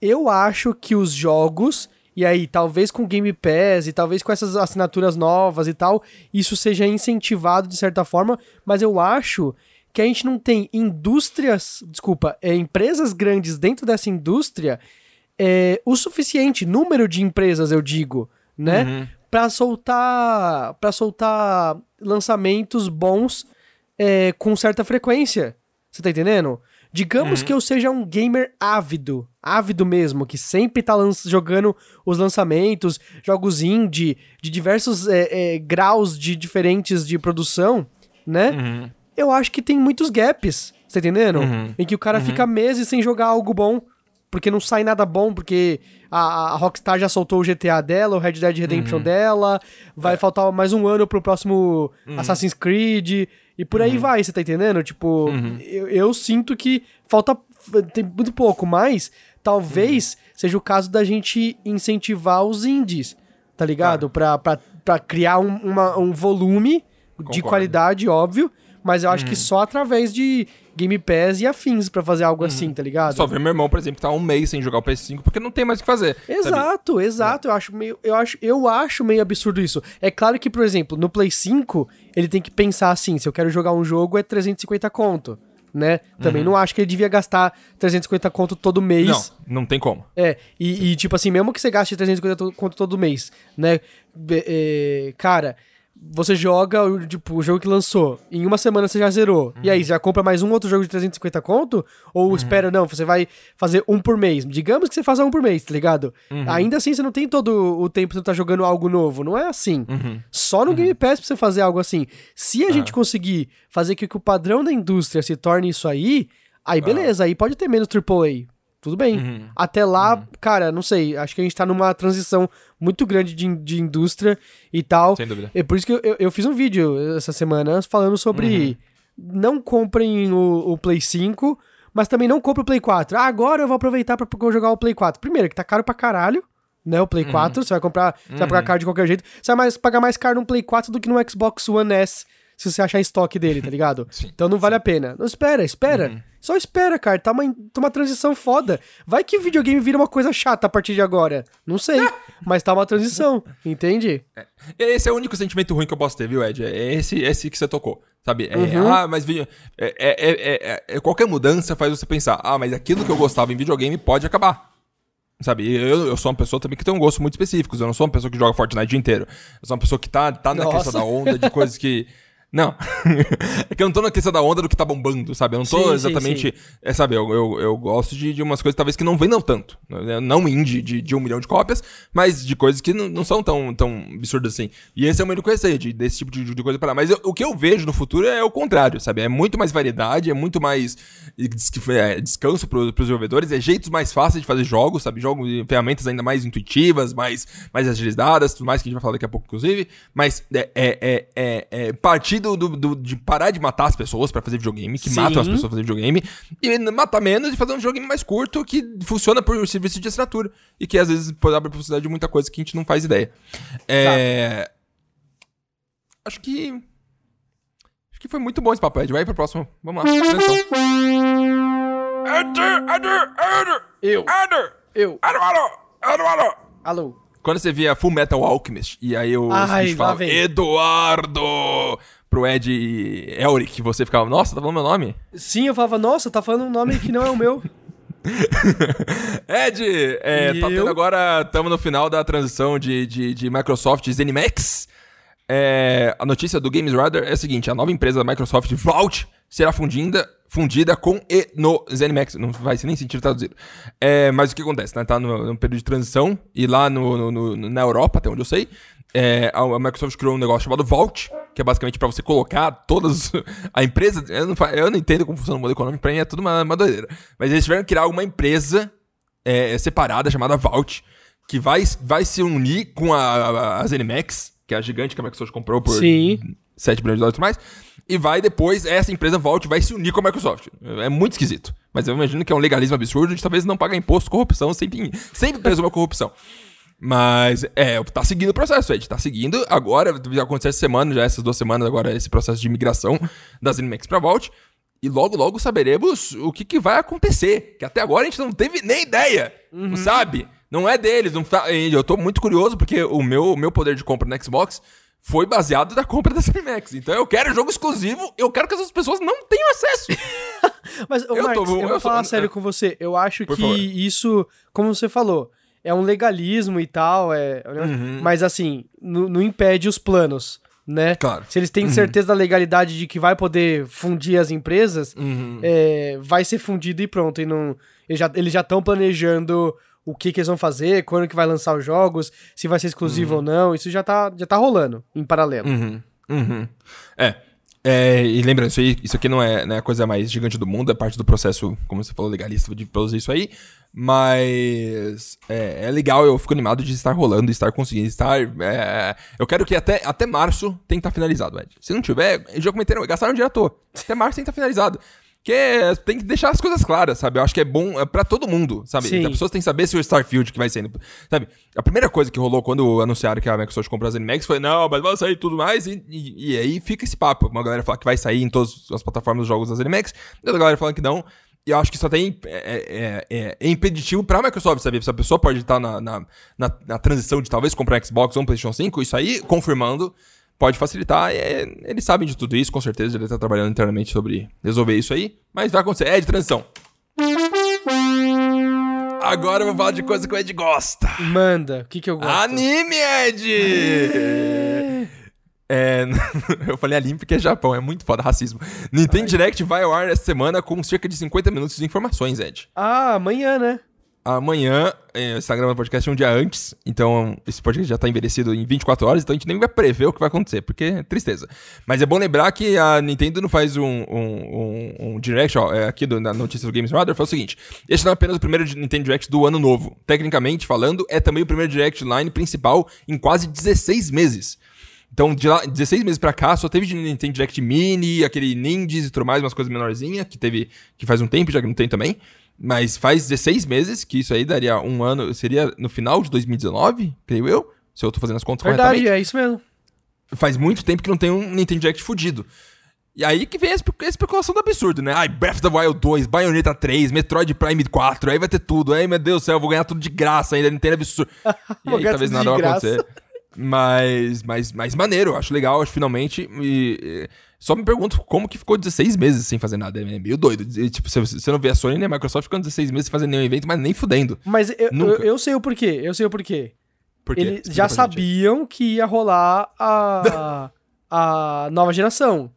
S2: Eu acho que os jogos, e aí talvez com Game Pass e talvez com essas assinaturas novas e tal, isso seja incentivado de certa forma, mas eu acho que a gente não tem indústrias, desculpa, é, empresas grandes dentro dessa indústria é, o suficiente, número de empresas, eu digo, né? Pra soltar, para soltar lançamentos bons é, com certa frequência. Você tá entendendo? Digamos que eu seja um gamer ávido, ávido mesmo, que sempre tá jogando os lançamentos, jogos indie, de diversos é, é, graus de diferentes de produção, né? Eu acho que tem muitos gaps, você tá entendendo? Em que o cara fica meses sem jogar algo bom, porque não sai nada bom, porque a, a Rockstar já soltou o GTA dela, o Red Dead Redemption dela, vai faltar mais um ano pro próximo Assassin's Creed, e por aí vai, você tá entendendo? Tipo, eu, eu sinto que falta. Tem muito pouco, mas talvez seja o caso da gente incentivar os indies, tá ligado? Pra, pra, pra criar um, uma- um volume de
S1: Concordo.
S2: qualidade, óbvio, mas eu acho que só através de Game Pass e afins pra fazer algo assim, tá ligado?
S1: Só ver meu irmão, por exemplo, que tá um mês sem jogar o PS5 porque não tem mais o que fazer. sabe?
S2: Exato, exato. Eu acho meio, eu acho, eu acho meio absurdo isso. É claro que, por exemplo, no Play 5, ele tem que pensar assim, se eu quero jogar um jogo é 350 conto, né? Também não acho que ele devia gastar 350 conto todo mês.
S1: Não, não tem como.
S2: É, e, e, tipo assim, mesmo que você gaste 350 to- conto todo mês, né? É, cara, você joga o- tipo, o jogo que lançou, em uma semana você já zerou. E aí, você já compra mais um outro jogo de 350 conto? Ou espera, não, você vai fazer um por mês. Digamos que você faça um por mês, tá ligado? Ainda assim, você não tem todo o tempo que você tá jogando algo novo. Não é assim. Só no Game Pass pra você fazer algo assim. Se a gente conseguir fazer com que o padrão da indústria se torne isso aí, aí beleza, aí pode ter menos AAA. Tudo bem. Até lá, cara, não sei. Acho que a gente tá numa transição muito grande de, de indústria e tal.
S1: Sem dúvida.
S2: É por isso que eu, eu- fiz um vídeo essa semana falando sobre não comprem o, o Play 5, mas também não comprem o Play 4. Ah, agora eu vou aproveitar pra pra jogar o Play 4. Primeiro, que tá caro pra caralho, né? O Play 4. Você vai comprar, você vai pagar caro de qualquer jeito. Você vai mais, pagar mais caro num Play 4 do que no Xbox One S. Se você achar estoque dele, tá ligado?
S1: Sim,
S2: então não vale a pena. Não espera, espera. Só espera, cara. Tá uma, tá uma transição foda. Vai que videogame vira uma coisa chata a partir de agora. Não sei. mas tá uma transição, entende?
S1: Esse é o único sentimento ruim que eu posso ter, viu, Ed? É esse, esse que você tocou. Sabe? É,
S2: Uhum.
S1: Ah, mas vi- é, é- é- é- é- qualquer mudança faz você pensar, ah, mas aquilo que eu gostava em videogame pode acabar. Sabe? Eu, eu sou uma pessoa também que tem um gosto muito específico. Eu não sou uma pessoa que joga Fortnite o dia inteiro. Eu sou uma pessoa que tá, tá na
S2: Nossa.
S1: questão da onda de coisas que. Não. é que eu não tô na questão da onda do que tá bombando, sabe? Eu não tô
S2: Sim, sim,
S1: exatamente. É, sabe, eu, eu, eu gosto de, de umas coisas talvez que não vendam tanto. né? Não indie de, de um milhão de cópias, mas de coisas que não, não são tão, tão absurdas assim. E esse é o meu único receio, de, desse tipo de, de coisa para Mas eu- o que eu vejo no futuro é o contrário, sabe? É muito mais variedade, é muito mais é, descanso pro, pros desenvolvedores, é jeitos mais fáceis de fazer jogos, sabe? Jogos e ferramentas ainda mais intuitivas, mais, mais agilizadas, tudo mais que a gente vai falar daqui a pouco, inclusive. Mas é, é, é, é, é partir do, do- do- de parar de matar as pessoas pra fazer videogame, que
S2: Sim.
S1: matam as pessoas pra fazer videogame, e matar menos e fazer um videogame mais curto que funciona por serviço de assinatura. E que às vezes pode abrir possibilidade de muita coisa que a gente não faz ideia. É. Acho que. Acho que foi muito bom esse papo, Ed. Vai pro próximo. Vamos lá. Atenção. Ed, Ed, Ed,
S2: Eu,
S1: Ed,
S2: eu,
S1: Ed, Ed.
S2: alô.
S1: Quando você via Full Metal Alchemist, e aí eu
S2: Ai, vem.
S1: Eduardo! Pro Ed Elric, você ficava, nossa, tá falando meu nome?
S2: Sim, eu falava, nossa, tá falando um nome que não é o meu.
S1: Ed, é, tá tendo agora, estamos no final da transição de, de, de Microsoft e ZeniMax. É, a notícia do Games Radar é a seguinte: a nova empresa da Microsoft Vault será fundida, fundida com e no ZeniMax. Não vai ser nem sentido traduzido. É, mas o que acontece? Né? Tá no, no período de transição e lá no, no- no- na Europa, até onde eu sei, é, a, a Microsoft criou um negócio chamado Vault, que é basicamente para você colocar todas. A empresa. Eu não, eu não entendo como funciona o modelo econômico, pra mim é tudo uma, uma doideira. Mas eles tiveram que criar uma empresa é, separada chamada Vault, que vai, vai se unir com a, a, a ZeniMax, que é a gigante que a Microsoft comprou por
S2: Sim.
S1: 7 bilhões de dólares e tudo mais. E vai depois, essa empresa Vault vai se unir com a Microsoft. É muito esquisito. Mas eu imagino que é um legalismo absurdo de talvez não pagar imposto, corrupção, sempre, sempre presuma corrupção. Mas, é, tá seguindo o processo, Ed. Tá seguindo. Agora, já aconteceu essa semana, já essas duas semanas, agora, esse processo de migração da ZeniMax pra Vault. E logo, logo saberemos o que, que vai acontecer. Que até agora a gente não teve nem ideia. Não sabe? Não é deles. Não e eu tô muito curioso porque o meu, meu poder de compra no Xbox foi baseado na compra da ZeniMax. Então eu quero jogo exclusivo. Eu quero que essas pessoas não tenham acesso.
S2: Mas, ô,
S1: Eu
S2: Marcos,
S1: tô-
S2: eu
S1: eu
S2: vou
S1: sou-
S2: falar sério
S1: é.
S2: com você. Eu acho
S1: Por
S2: que
S1: favor.
S2: isso, como você falou, é um legalismo e tal, é...
S1: Uhum.
S2: mas assim, não, impede os planos, né?
S1: Claro.
S2: Se eles têm certeza da legalidade de que vai poder fundir as empresas, é, vai ser fundido e pronto. E não, eles já estão planejando o que, que eles vão fazer, quando que vai lançar os jogos, se vai ser exclusivo ou não. Isso já tá, já tá rolando em paralelo.
S1: Uhum, uhum. É. É, e lembrando, isso, aí, isso aqui não é, não é a coisa mais gigante do mundo, é parte do processo, como você falou, legalista de produzir isso aí. Mas é, é legal, eu fico animado de estar rolando, estar conseguindo estar. é, eu quero que até, até março tenha que estar finalizado, Ed. Se não tiver, já cometeram, gastaram dinheiro à toa. Até março tem que estar finalizado. Porque tem que deixar as coisas claras, sabe? Eu acho que é bom é pra todo mundo, sabe?
S2: Sim.
S1: As pessoas têm que saber se o Starfield que vai saindo. Sabe? A primeira coisa que rolou quando anunciaram que a Microsoft comprou as ZeniMax foi: não, mas vai sair tudo mais. E, e- e aí fica esse papo. Uma galera fala que vai sair em todas as plataformas dos jogos da ZeniMax, outra galera falando que não. E eu acho que isso até é, é, é- é impeditivo pra Microsoft, sabe? Se a pessoa pode estar na, na, na, na transição de talvez comprar Xbox ou um PlayStation 5, isso aí, confirmando, pode facilitar. É, eles sabem de tudo isso, com certeza. Ele tá trabalhando internamente sobre resolver isso aí. Mas vai acontecer. É de transição. Agora eu vou falar de coisa que o Ed gosta.
S2: Manda, o que, que eu gosto?
S1: Anime, Ed! É, eu falei anime porque é Japão, é muito foda, racismo. Nintendo Direct vai ao ar essa semana com cerca de 50 minutos de informações, Ed.
S2: Ah, amanhã, né?
S1: Amanhã, é, você está gravando o podcast um dia antes, então esse podcast já está envelhecido em 24 horas, então a gente nem vai prever o que vai acontecer, porque é tristeza. Mas é bom lembrar que a Nintendo não faz um, um, um, um direct, ó, é, aqui do- na notícia do Games Radar, foi o seguinte, este não é apenas o primeiro Nintendo Direct do ano novo. Tecnicamente falando, é também o primeiro Direct Line principal em quase 16 meses. Então, de lá, 16 meses pra cá, só teve de Nintendo Direct Mini, aquele Nindies e tudo mais, umas coisas menorzinhas, que teve, que faz um tempo, já que não tem também. Mas faz 16 meses, que isso aí daria um ano, seria no final de 2019, creio eu, se eu tô fazendo as contas
S2: Verdade,
S1: corretamente.
S2: é isso mesmo.
S1: Faz muito tempo que não tem um Nintendo Direct fudido. E aí que vem a espe- a especulação do absurdo, né? Ai, Breath of the Wild 2, Bayonetta 3, Metroid Prime 4, aí vai ter tudo. Ai, meu Deus do céu, eu vou ganhar tudo de graça ainda, Nintendo é absurdo. E aí talvez nada vai acontecer. Mas, mas, mas maneiro, acho legal, acho finalmente. E, e, só me pergunto como que ficou 16 meses sem fazer nada. É meio doido. E, tipo, você, você não vê a Sony nem a Microsoft ficando 16 meses sem fazer nenhum evento, mas nem fudendo.
S2: Mas eu, eu, eu sei o porquê, eu sei o porquê.
S1: Por quê?
S2: Eles
S1: Explica
S2: já sabiam que ia rolar a, a nova geração.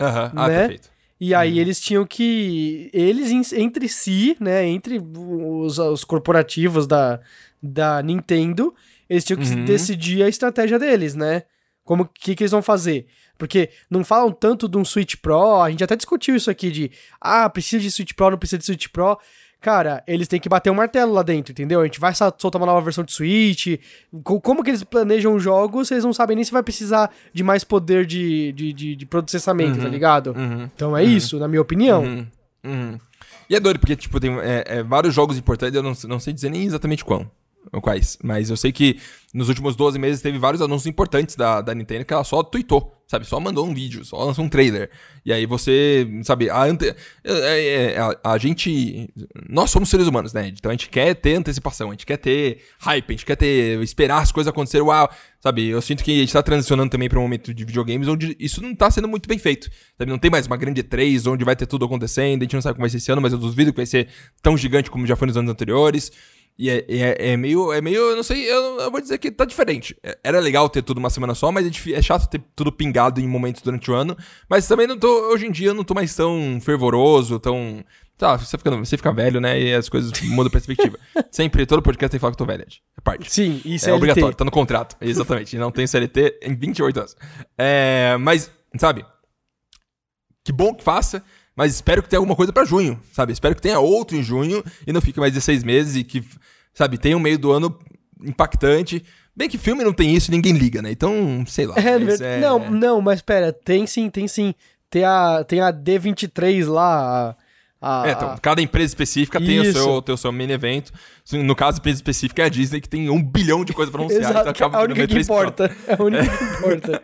S1: Aham. Ah,
S2: Né?
S1: perfeito.
S2: E aí eles tinham que. Eles entre si, né? Entre os, os corporativos da, da Nintendo, eles tinham que
S1: Uhum.
S2: decidir a estratégia deles, né? Como que, que eles vão fazer. Porque não falam tanto de um Switch Pro, a gente até discutiu isso aqui de ah, precisa de Switch Pro, não precisa de Switch Pro. Cara, eles têm que bater um martelo lá dentro, entendeu? A gente vai soltar uma nova versão de Switch. Co- Como que eles planejam os jogos, eles não sabem nem se vai precisar de mais poder de, de, de, de processamento, tá ligado?
S1: Uhum.
S2: Então é isso, na minha opinião.
S1: Uhum. Uhum. E é doido, porque, tipo, tem é, é, vários jogos importantes, eu não, não sei dizer nem exatamente qual, quais, mas eu sei que nos últimos 12 meses teve vários anúncios importantes da, da Nintendo que ela só tweetou, sabe? Só mandou um vídeo, só lançou um trailer. E aí você, sabe, a, ante, é, é, é, a, a gente. Nós somos seres humanos, né? Então a gente quer ter antecipação, a gente quer ter hype, a gente quer ter. esperar as coisas acontecerem, uau, sabe? Eu sinto que a gente tá transicionando também pra um momento de videogames onde isso não tá sendo muito bem feito, sabe? Não tem mais uma grande E3 onde vai ter tudo acontecendo, a gente não sabe como vai ser esse ano, mas eu duvido que vai ser tão gigante como já foi nos anos anteriores. E é, é, é meio, é meio, eu não sei, eu, eu vou dizer que tá diferente. É- Era legal ter tudo uma semana só, mas é, é chato ter tudo pingado em momentos durante o ano. Mas também não tô, hoje em dia eu não tô mais tão fervoroso, tão. Tá, você fica, você fica velho, né? E as coisas mudam a perspectiva. Sempre, todo podcast tem que falar que eu tô velho. É parte.
S2: Sim, isso
S1: É
S2: é
S1: obrigatório, tá no contrato. Exatamente. Não tem CLT em 28 anos. É, mas, sabe? Que bom que faça, mas espero que tenha alguma coisa pra junho, sabe? Espero que tenha outro em junho e não fique mais 16 meses e que, sabe, tenha um meio do ano impactante. Bem que filme não tem isso e ninguém liga, né? Então, sei lá.
S2: É,
S1: mas
S2: ver- Não, não, mas pera, tem sim, tem sim. Tem a, tem a D23 lá, a... a-
S1: É, então, cada empresa específica tem o, seu, tem o seu mini evento. No caso, a empresa específica é a Disney, que tem um bilhão de coisas pra anunciar.
S2: Exato, é
S1: acaba
S2: a
S1: virando
S2: única que
S1: E3 pior.
S2: importa. É a única que importa.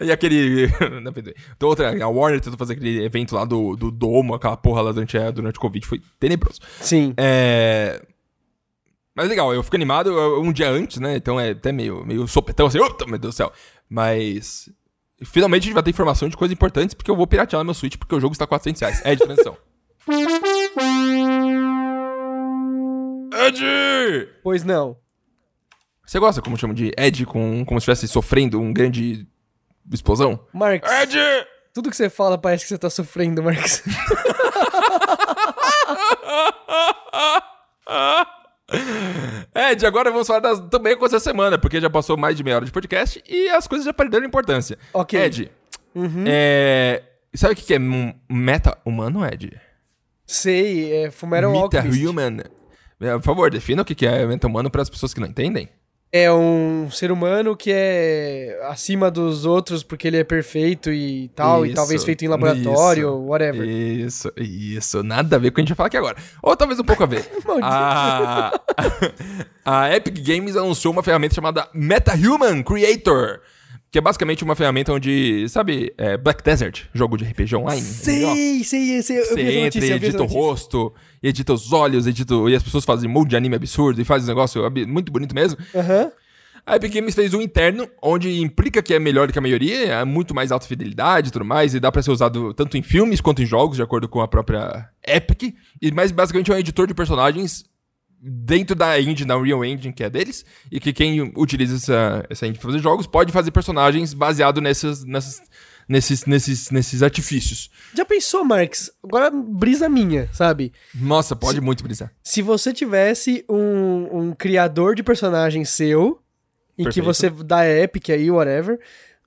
S1: E aquele. Então, outra, a Warner tentou fazer aquele evento lá do, do Domo, aquela porra lá durante, a- durante o Covid. Foi tenebroso.
S2: Sim.
S1: É. Mas legal, eu fico animado um dia antes, né? Então é até meio, meio sopetão assim, "Uta, meu Deus do céu. Mas. Finalmente a gente vai ter informação de coisas importantes, porque eu vou piratear no meu Switch, porque o jogo está 400 reais. É de transição. Ed!
S2: Pois não.
S1: Você gosta como chama de Ed, com, como se estivesse sofrendo um grande explosão?
S2: Marcos,
S1: Ed!
S2: tudo que você fala parece que você tá sofrendo, Marcos.
S1: Ed, agora vamos falar das, também com essa semana, porque já passou mais de meia hora de podcast e as coisas já perderam importância.
S2: Ok.
S1: Ed, é, sabe o que é um meta-humano, Ed?
S2: Sei, é Fumeral Alchemist.
S1: Meta-human. É, Por favor, defina o que é meta-humano para as pessoas que não entendem.
S2: É um ser humano que é acima dos outros porque ele é perfeito e tal, e
S1: Isso,
S2: talvez feito em laboratório,
S1: isso,
S2: whatever.
S1: Isso, isso. Nada a ver com o que a gente vai falar aqui agora. Ou talvez um pouco a ver. a, a Epic Games anunciou uma ferramenta chamada MetaHuman Creator. Que é basicamente uma ferramenta onde, sabe, é Black Desert, jogo de RPG online.
S2: Sei, sei, sei. Eu
S1: Você entra
S2: notícia,
S1: e edita o rosto, e edita os olhos, edita, e as pessoas fazem molde de anime absurdo e fazem um negócio ab- muito bonito mesmo.
S2: Aham.
S1: A Epic Games fez um interno, onde implica que é melhor que a maioria, é muito mais alta fidelidade e tudo mais, e dá pra ser usado tanto em filmes quanto em jogos, de acordo com a própria Epic. E mais basicamente é um editor de personagens dentro da engine, da Unreal Engine, que é deles, e que quem utiliza essa, essa engine pra fazer jogos pode fazer personagens baseado nessas, nessas, nesses, nesses, nesses artifícios.
S2: Já pensou, Marx? Agora, brisa minha, sabe?
S1: Nossa, pode muito brisar.
S2: Se você tivesse um, um criador de personagem seu, em que
S1: Perfeito.
S2: você da Epic aí, whatever.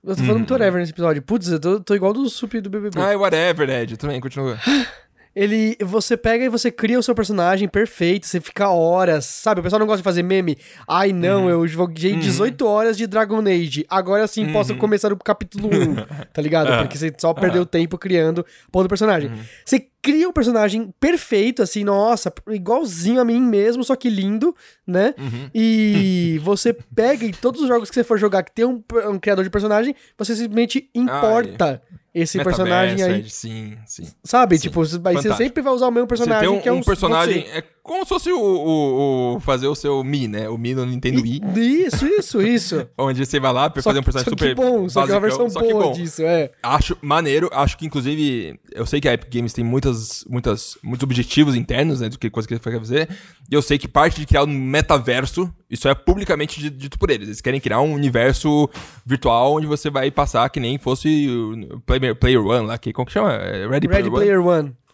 S2: Eu tô falando muito whatever nesse episódio. Putz, eu tô, tô igual do Sup do BBB.
S1: Ai, whatever, Ed, também continua.
S2: Ele, você pega e você cria o seu personagem perfeito, você fica horas, sabe? O pessoal não gosta de fazer meme. Ai, não,
S1: Uhum.
S2: eu joguei 18 horas de Dragon Age. Agora sim posso
S1: Uhum.
S2: começar o capítulo 1, tá ligado? Porque você só perdeu tempo criando o ponto do personagem.
S1: Uhum.
S2: Você cria um personagem perfeito, assim, nossa, igualzinho a mim mesmo, só que lindo, né?
S1: Uhum.
S2: E você pega em todos os jogos que você for jogar que tem um, um criador de personagem, você simplesmente importa esse personagem aí.
S1: Sim, sim.
S2: Sabe?
S1: Sim,
S2: tipo, você sempre vai usar o mesmo personagem
S1: um,
S2: que é um
S1: um personagem.
S2: você.
S1: É como se fosse o, o- o- fazer o seu Mi, né? O Mi no Nintendo Wii.
S2: Isso, isso, isso.
S1: Onde você vai lá pra fazer um personagem
S2: só
S1: super
S2: que bom, só que é uma
S1: basicão,
S2: versão
S1: só
S2: boa
S1: bom.
S2: disso, é.
S1: Acho maneiro, acho que inclusive, eu sei que a Epic Games tem muitas, muitas, muitos objetivos internos, né, do que coisa que ele quer fazer, e eu sei que parte de criar um metaverso, isso é publicamente di- dito por eles, eles querem criar um universo virtual onde você vai passar que nem fosse o Player, Player One lá, que, como que chama? É, Ready,
S2: Ready
S1: Player, One.
S2: Player One.
S1: E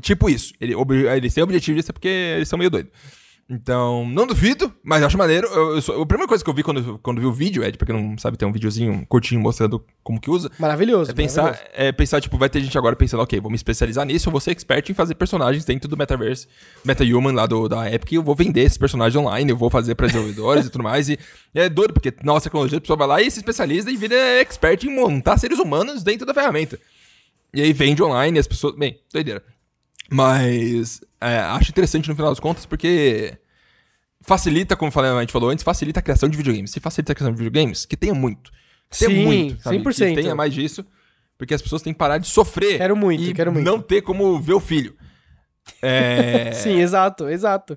S1: Tipo isso. Ele, eles têm objetivo disso é porque eles são meio doidos. Então, não duvido, mas acho maneiro. Eu, eu sou- a primeira coisa que eu vi quando, quando vi o vídeo, Ed, pra quem não sabe, tem um videozinho curtinho mostrando como que usa.
S2: Maravilhoso.
S1: É pensar,
S2: maravilhoso.
S1: é pensar, tipo, vai ter gente agora pensando, ok, vou me especializar nisso, eu vou ser expert em fazer personagens dentro do Metaverse, MetaHuman lá do, da Epic, eu vou vender esses personagens online, eu vou fazer para desenvolvedores e tudo mais. E, é doido, porque nossa tecnologia, a pessoa vai lá e se especializa e vira expert em montar seres humanos dentro da ferramenta. E aí vende online e as pessoas. Bem, doideira. Mas é, acho interessante no final das contas, porque facilita, como a gente falou antes, facilita a criação de videogames. Se facilita a criação de videogames, que tenha muito. Tenha
S2: Sim,
S1: muito, sabe?
S2: 100%.
S1: Que tenha mais disso, porque as pessoas têm que parar de sofrer.
S2: Quero muito,
S1: e
S2: quero muito.
S1: não ter como ver o filho. É...
S2: Sim, exato, exato.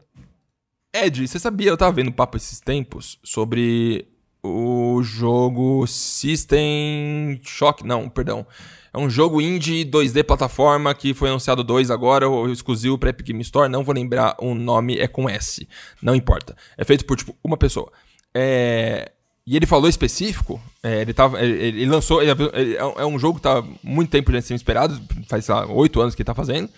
S1: Ed, você sabia, eu tava vendo um papo esses tempos sobre o jogo System Shock, não, perdão. É um jogo indie 2D plataforma que foi anunciado 2 agora, o exclusivo pra Epic Game Store, não vou lembrar o nome, é com S, não importa. É feito por, tipo, uma pessoa. É... E ele falou específico, é, ele, tava, ele, ele lançou, ele- ele- é um- é um jogo que tá muito tempo sendo esperado, faz, 8 anos que ele tá fazendo.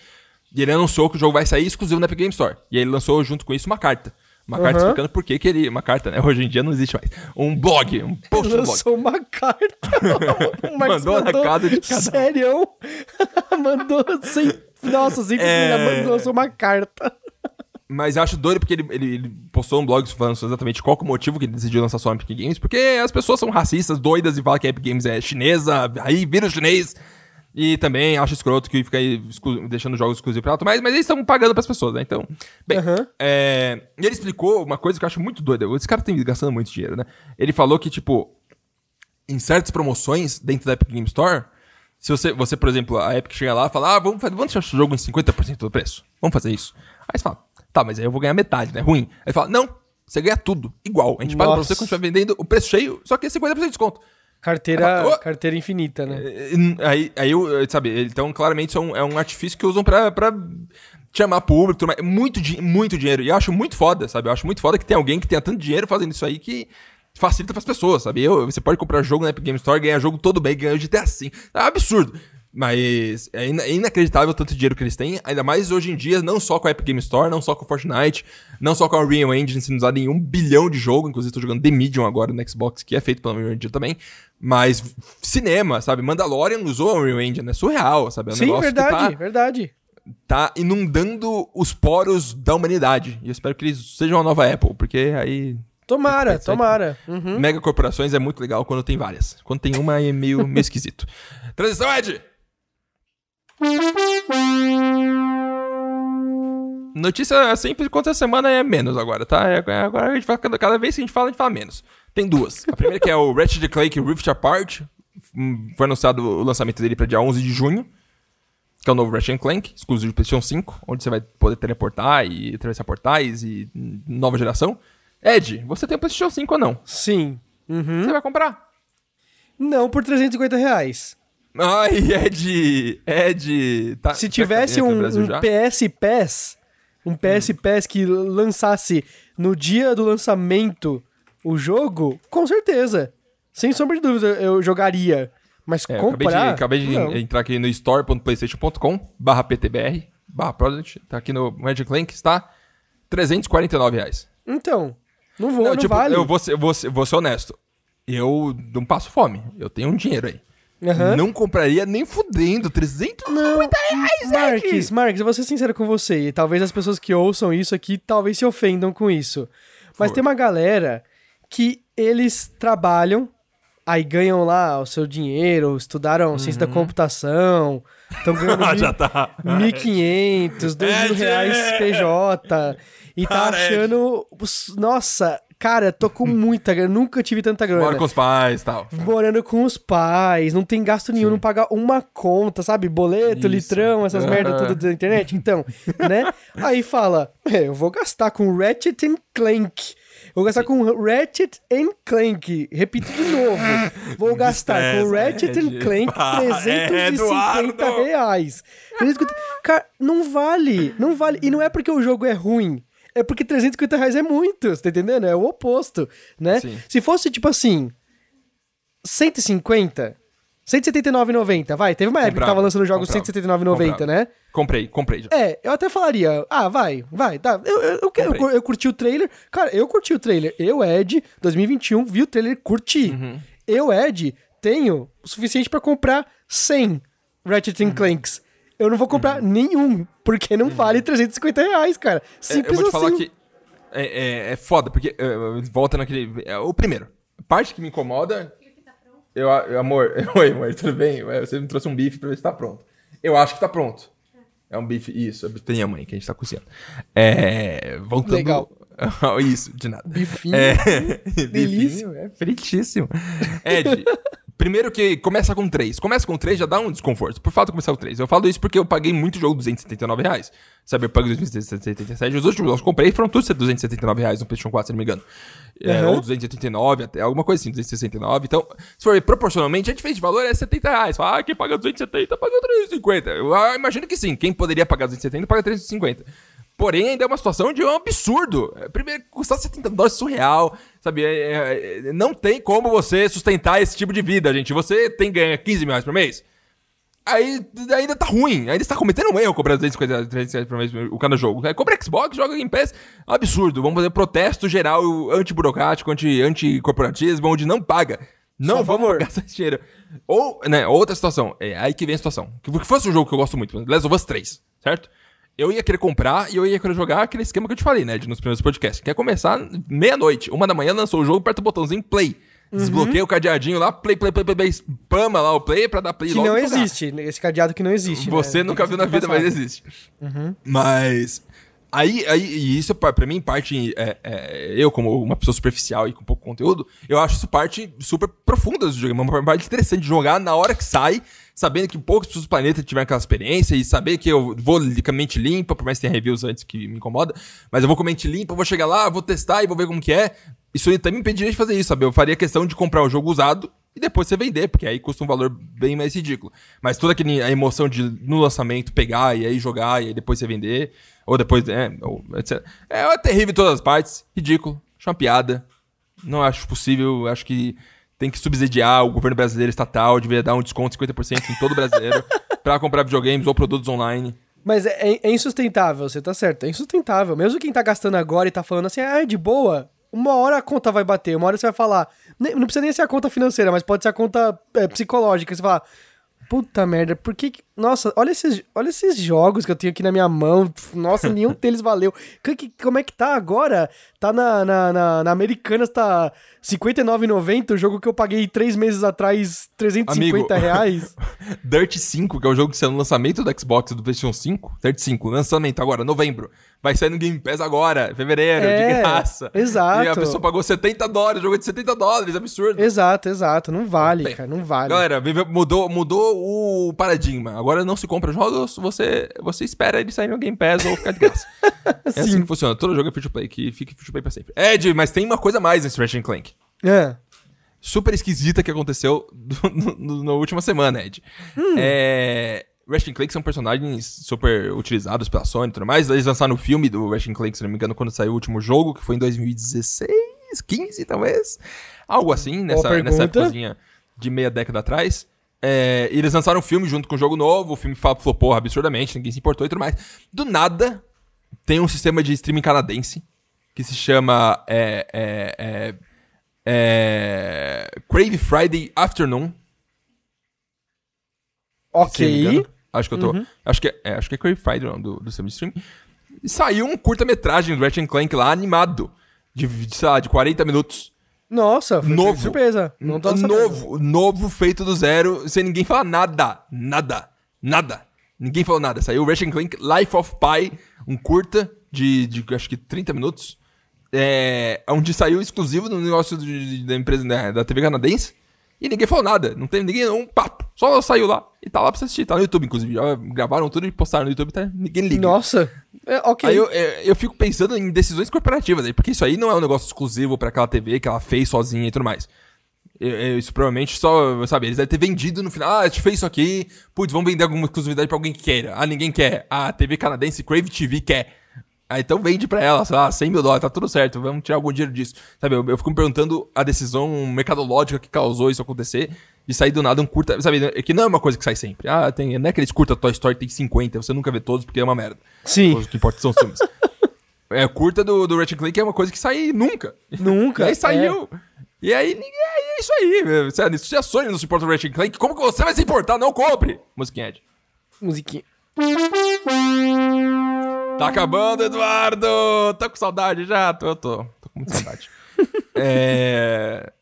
S1: E ele anunciou que o jogo vai sair exclusivo na Epic Game Store. E ele lançou junto com isso uma carta. Uma carta
S2: Aham.
S1: explicando por que que ele... Uma carta, né? Hoje em dia não existe mais. Um blog, um post blog.
S2: Lançou uma carta. O Marcos
S1: Mandou na casa de cada.
S2: Sério? mandou sem. Nossa, sem
S1: É.
S2: mandou, lançou uma carta.
S1: Mas eu acho doido porque ele, ele, ele postou um blog falando exatamente qual é o motivo que ele decidiu lançar só a Epic Games. Porque as pessoas são racistas, doidas e falam que a Epic Games é chinesa, aí vira o chinês. E também acho escroto que fica aí deixando jogos exclusivos pra alto, mas, mas eles estão pagando pras pessoas, né? Então, bem.
S2: Aham.
S1: é, e ele explicou uma coisa que eu acho muito doida. Esse cara tem gastando muito dinheiro, né? Ele falou que, tipo, em certas promoções dentro da Epic Game Store, se você, você por exemplo, a Epic chega lá e fala, ah, vamos, fazer, vamos deixar o jogo em 50% do preço. Vamos fazer isso. Aí você fala, tá, mas aí eu vou ganhar metade, né? Ruim. Aí ele fala, não, você ganha tudo, igual. A gente paga pra
S2: Nossa.
S1: você quando estiver vendendo o preço cheio, só que é 50% de desconto.
S2: Carteira,
S1: Ô.
S2: carteira infinita, né?
S1: É, Aí, aí eu, sabe, então claramente isso é um, é um artifício que usam pra, pra chamar público, muito, muito dinheiro. E eu acho muito foda, sabe? Eu acho muito foda que tem alguém que tenha tanto dinheiro fazendo isso aí que facilita pras pessoas, sabe? Eu, você pode comprar jogo na Epic Game Store, ganhar jogo todo bem, ganhar de até assim. É um absurdo. Mas é, ina- é inacreditável o tanto dinheiro que eles têm, ainda mais hoje em dia, não só com a Epic Game Store, não só com o Fortnite, não só com a Unreal Engine sendo usada em um bilhão de jogo, inclusive estou jogando The Medium agora no Xbox, que é feito pela Unreal Engine também, mas cinema, sabe? Mandalorian usou a Unreal Engine, é surreal, sabe? É um
S2: Sim, verdade,
S1: que
S2: verdade.
S1: tá, tá inundando os poros da humanidade, e eu espero que eles sejam a nova Apple, porque aí...
S2: Tomara, tomara. Uhum.
S1: Mega corporações é muito legal quando tem várias. Quando tem uma é meio, meio esquisito. Transição, Ed! Notícia sempre quanto a semana é menos agora, tá? É- é- Agora a gente fala, cada, cada vez que a gente fala, a gente fala menos. Tem duas. A primeira que é o Ratchet Clank Rift Apart. Hum, Foi anunciado o lançamento dele para dia 11 de junho. Que é o novo Ratchet Clank, exclusivo de PlayStation 5, onde você vai poder teleportar e atravessar portais e hum, nova geração. Ed, você tem o PlayStation 5 ou não?
S2: Sim. Uhum.
S1: Você vai comprar?
S2: Não por 350 reais.
S1: Ai, Ed! Ed! Tá,
S2: Se
S1: tá
S2: tivesse
S1: no
S2: um,
S1: Brasil
S2: um? PS Pass, um PS Pass que lançasse no dia do lançamento o jogo, com certeza. Sem sombra de dúvida, eu jogaria. Mas
S1: É, eu acabei de,
S2: comprar...
S1: acabei de
S2: não.
S1: entrar aqui no store.playstation.com barra ptbr barra product. Tá aqui no Magic Link, está 349 reais.
S2: Então, não vou, não,
S1: tipo,
S2: vale.
S1: eu vou ser, vou, ser, vou ser honesto. Eu não passo fome. Eu tenho um dinheiro aí.
S2: Aham.
S1: Não compraria nem fudendo. 350
S2: Não,
S1: reais,
S2: Marques! Marques, eu vou ser sincero com você. E talvez as pessoas que ouçam isso aqui talvez se ofendam com isso. Mas
S1: Por.
S2: tem uma galera que eles trabalham, aí ganham lá o seu dinheiro, estudaram ciência da computação, estão ganhando
S1: Ah,
S2: mil-
S1: tá.
S2: 1.500, 2 mil reais PJ. E tá achando. Nossa, cara, tô com muita grana, nunca tive tanta grana.
S1: Mora com os pais e tal.
S2: Morando com os pais, não tem gasto nenhum, não pagar uma conta, sabe? Boleto,
S1: Isso.
S2: litrão, essas merdas tudo da internet. Então, né? Aí fala, é, eu vou gastar com Ratchet and Clank. Vou gastar com Ratchet and Clank. Repito de novo. Vou gastar com Ratchet and
S1: Ed.
S2: Clank
S1: Ah, é,
S2: 350
S1: Eduardo.
S2: reais. 350 Cara, não vale. Não vale. E não é porque o jogo é ruim. É porque 350 reais é muito, você tá entendendo? É o oposto, né?
S1: Sim.
S2: Se fosse, tipo assim, 150, 179,90, vai. Teve uma época que tava lançando jogos
S1: comprava,
S2: 179,90,
S1: comprava.
S2: né?
S1: Comprei, comprei já.
S2: É, eu até falaria, ah, vai, vai, tá. Eu, eu, eu, eu, eu curti o trailer. Cara, eu curti o trailer. Eu, Ed, 2021, vi o trailer, curti.
S1: Uhum.
S2: Eu, Ed, tenho o suficiente pra comprar 100 Ratchet
S1: Uhum.
S2: Clanks. Eu não vou comprar nenhum, porque não vale 350 reais, cara.
S1: É,
S2: Simples
S1: eu vou te falar
S2: assim.
S1: que é, é, é foda, porque é, volta naquele. é, o primeiro. A parte que me incomoda. Eu, eu- amor, oi, amor, tudo bem? Você me trouxe um bife pra ver se tá pronto. Eu acho que tá pronto. É um bife, isso, é bife da minha mãe que a gente tá cozinhando. É. Voltando.
S2: Legal.
S1: isso, de nada.
S2: Bifinho.
S1: É, bifinho, é fritíssimo. Ed, primeiro que começa com 3. Começa com 3 já dá um desconforto. Por fato de começar com 3. Eu falo isso porque eu paguei muito jogo 279 reais. Paguei 277. Os últimos jogos que eu comprei foram todos 279 reais no PlayStation 4, se não me engano. É,
S2: Uhum.
S1: Ou 289, até alguma coisa assim, 269. Então, se for ver proporcionalmente, a diferença de valor é 70 reais. Fala, ah, quem paga 270 paga 350. Eu ah, imagino que sim. Quem poderia pagar 270 paga 350. Porém, ainda é uma situação de um absurdo. É, Primeiro, custar 70 dólares surreal, sabe? É, é, é, não tem como você sustentar esse tipo de vida, gente. Você tem ganha 15 mil reais por mês. Aí ainda tá ruim, ainda está cometendo um erro comprar 250 300 reais por mês o cada jogo. É, compra Xbox, joga Game Pass, absurdo. Vamos fazer protesto geral antiburocrático, anti- anti-corporatismo, onde não paga. Não
S2: Só
S1: vamos
S2: favor.
S1: gastar esse dinheiro. Ou, né, outra situação, é aí que vem a situação. Que fosse um jogo que eu gosto muito, Last of Us 3, certo? Eu ia querer comprar e eu ia querer jogar aquele esquema que eu te falei, né, de nos primeiros podcasts. Quer começar meia-noite, uma da manhã, lançou o jogo, aperta o botãozinho play.
S2: Uhum.
S1: Desbloqueia o cadeadinho lá, play, play, play, play, play, spama lá o play pra dar play
S2: Que
S1: logo
S2: não
S1: e jogar.
S2: existe, esse cadeado que não existe.
S1: Você
S2: né?
S1: nunca viu na vida, mas
S2: Passado.
S1: existe. Mas. Aí, aí, e isso pra pra mim parte. é, é, eu, como uma pessoa superficial e com pouco conteúdo, eu acho isso parte super profunda do jogo. Uma parte interessante de jogar na hora que sai, sabendo que poucas pessoas do planeta tiveram aquela experiência e saber que eu vou com a mente limpa, por mais que tenha reviews antes que me incomoda, mas eu vou com a mente limpa, vou chegar lá, vou testar e vou ver como que é. Isso aí também me impediria de fazer isso, sabe? Eu faria questão de comprar o jogo usado e depois você vender, porque aí custa um valor bem mais ridículo. Mas toda aquele, a emoção de no lançamento pegar e aí jogar e aí depois você vender, ou depois, é, ou, etc. É, terrível em todas as partes, ridículo, acho uma piada. Não acho possível, acho que tem que subsidiar o governo brasileiro estatal, deveria dar um desconto de 50% em todo brasileiro pra comprar videogames ou produtos online.
S2: Mas é, é insustentável, você tá certo, é insustentável. Mesmo quem tá gastando agora e tá falando assim, ah, é de boa, uma hora a conta vai bater, uma hora você vai falar. Não precisa nem ser a conta financeira, mas pode ser a conta é, psicológica. Você fala, puta merda, por que. que- Nossa, olha esses, olha esses jogos que eu tenho aqui na minha mão. Nossa, nenhum deles valeu. Como é que tá agora? Tá na, na, na, na Americanas, tá R$ 59,90, o jogo que eu paguei três meses atrás, 350
S1: Amigo.
S2: reais.
S1: Dirt 5, que é o jogo que saiu no lançamento do Xbox do PlayStation 5. Dirt 5, lançamento agora, novembro. Vai sair no Game Pass agora, fevereiro,
S2: É,
S1: de graça.
S2: exato.
S1: E a pessoa pagou 70 dólares, jogo de 70 dólares, absurdo.
S2: Exato, exato. Não vale,
S1: Bem,
S2: cara, não vale.
S1: Galera, mudou, mudou o paradigma. Agora não se compra jogos, você, você espera ele sair no Game Pass ou ficar de graça. é assim que funciona. Todo jogo é free to play, que fique free to pra sempre. Ed, mas tem uma coisa mais nesse Ratchet Clank.
S2: É.
S1: super esquisita que aconteceu na última semana, Ed. É. Ratchet Clank são personagens super utilizados pela Sony e tudo mais. Eles lançaram o filme do Ratchet Clank, se não me engano, quando saiu o último jogo, que foi em 2016, 15 talvez. Algo assim, nessa, nessa épocazinha de meia década atrás. É, e eles lançaram o filme junto com o jogo novo, o filme flopou absurdamente, ninguém se importou e tudo mais. Do nada, tem um sistema de streaming canadense que se chama é, é, é, é, Crave Friday Afternoon.
S2: Ok.
S1: Acho que eu tô. Acho, que é, é, acho que é Crave Friday não, do, do streaming. E saiu um curta-metragem do Ratchet Clank lá, animado. De, de, sei lá, de 40 minutos.
S2: Nossa, foi
S1: Novo.
S2: surpresa. Não sabendo.
S1: novo, novo, feito do zero, sem ninguém falar nada. Nada. Nada. Ninguém falou nada. Saiu o Ratchet Clank Life of Pi, um curta de, de acho que 30 minutos. É, onde saiu exclusivo no negócio de- de- da empresa né, da TV canadense. E ninguém falou nada. Não teve ninguém, um papo. Só saiu lá. E tá lá pra você assistir. Tá no YouTube, inclusive. Já gravaram tudo e postaram no YouTube. Tá, ninguém liga.
S2: Nossa. É, ok.
S1: Aí eu, é, eu fico pensando em decisões corporativas aí, porque isso aí não é um negócio exclusivo pra aquela TV que ela fez sozinha e tudo mais. Eu- eu- Isso provavelmente só, sabe, eles devem ter vendido no final. Ah, a gente fez isso aqui. Putz, vamos vender alguma exclusividade pra alguém que queira. Ah, ninguém quer. Ah, a TV canadense Crave TV quer. Ah, então vende pra ela, sei lá, 100 mil dólares, tá tudo certo, vamos tirar algum dinheiro disso. Sabe, eu, eu fico me perguntando a decisão mercadológica que causou isso acontecer, de sair do nada um curta, sabe, é que não é uma coisa que sai sempre. Ah, tem, não é aqueles curta Toy Story tem 50, você nunca vê todos porque é uma merda.
S2: Sim.
S1: O que importa são os filmes. é, curta do, do Ratchet Clank é uma coisa que sai nunca.
S2: Nunca.
S1: E aí
S2: é.
S1: saiu. E aí, ninguém, é isso aí. Sério, Se a Sony não suporta o Ratchet Clank, como que você vai se importar? Não compre! Musiquinha Ed.
S2: Musiquinha.
S1: Tá acabando, Eduardo! Tô com saudade já? Tô, tô. Tô com muita saudade. é...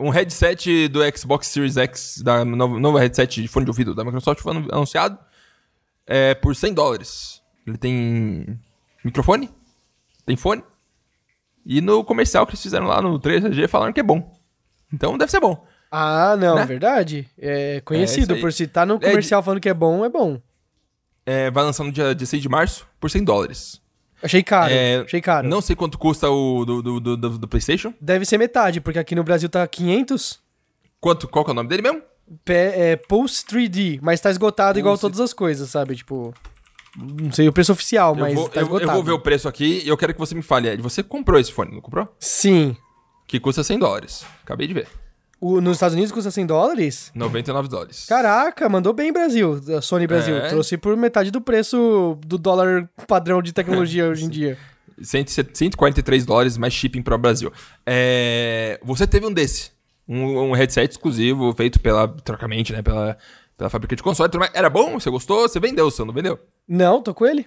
S1: Um headset do Xbox Series X, da novo, novo headset de fone de ouvido da Microsoft foi anu- anunciado é, por 100 dólares. Ele tem microfone, tem fone, e no comercial que eles fizeram lá no 3G falaram que é bom. Então deve ser bom.
S2: Ah, não,
S1: Né?
S2: verdade. É
S1: É,
S2: conhecido
S1: aí.
S2: por se tá no
S1: É,
S2: comercial falando que é bom, é bom.
S1: É, vai lançar no dia 16 de março por 100 dólares.
S2: Achei caro.
S1: É,
S2: achei caro.
S1: Não sei quanto custa o do, do, do, do- PlayStation.
S2: Deve ser metade, porque aqui no Brasil tá 500.
S1: Quanto, qual que é o nome dele mesmo?
S2: P- é, Pulse 3D, mas tá esgotado igual
S1: Pulse.
S2: todas as coisas, sabe? Tipo. Não sei o preço oficial,
S1: Eu
S2: mas
S1: vou,
S2: tá
S1: eu,
S2: esgotado.
S1: eu vou ver o preço aqui e eu quero que você me fale. Você comprou esse fone, não comprou?
S2: Sim.
S1: Que custa 100 dólares. Acabei de ver.
S2: O, nos Estados Unidos custa 100 dólares?
S1: 99 dólares.
S2: Caraca, mandou bem Brasil, a Sony Brasil.
S1: É.
S2: Trouxe por metade do preço do dólar padrão de tecnologia hoje em dia.
S1: 100 143 dólares mais shipping para o Brasil. É, você teve um desse. Um, um headset exclusivo feito pela, trocamente, né? Pela, pela fábrica de console. Era bom? Você gostou? Você vendeu, você não vendeu?
S2: Não, tô com ele?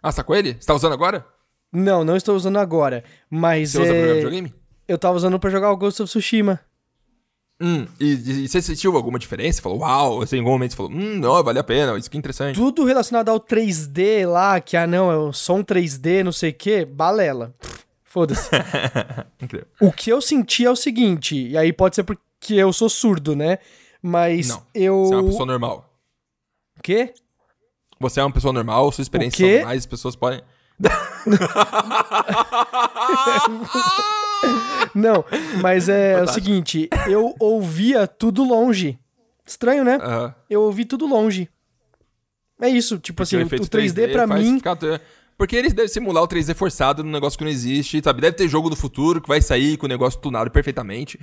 S1: Ah, você tá com ele? Você tá usando agora?
S2: Não, não estou usando agora. Mas
S1: Você usa
S2: é...
S1: programa de videogame?
S2: eu tava usando pra jogar o Ghost of Tsushima.
S1: Hum, e, e- e você sentiu alguma diferença? Falou, uau, assim, em algum momento você falou, hum, não, vale a pena, isso que é interessante.
S2: Tudo relacionado ao 3D lá, que ah não, é o som 3D, não sei o que, balela. Foda-se. O que eu senti é o seguinte, e aí pode ser porque eu sou surdo, né? Mas
S1: Não,
S2: eu.
S1: Você é uma pessoa normal.
S2: O quê?
S1: Você é uma pessoa normal, sua experiência
S2: quê?
S1: são normais, as pessoas podem.
S2: Não, mas é o
S1: Fantástico.
S2: seguinte, eu ouvia tudo longe. Estranho, né? Eu ouvi tudo longe. É isso, tipo assim,
S1: Porque
S2: o,
S1: efeito
S2: o 3D, pra
S1: faz
S2: mim.
S1: ficar- Porque eles devem simular o 3D forçado num negócio que não existe, sabe? Deve ter jogo do futuro que vai sair com o negócio tunado perfeitamente.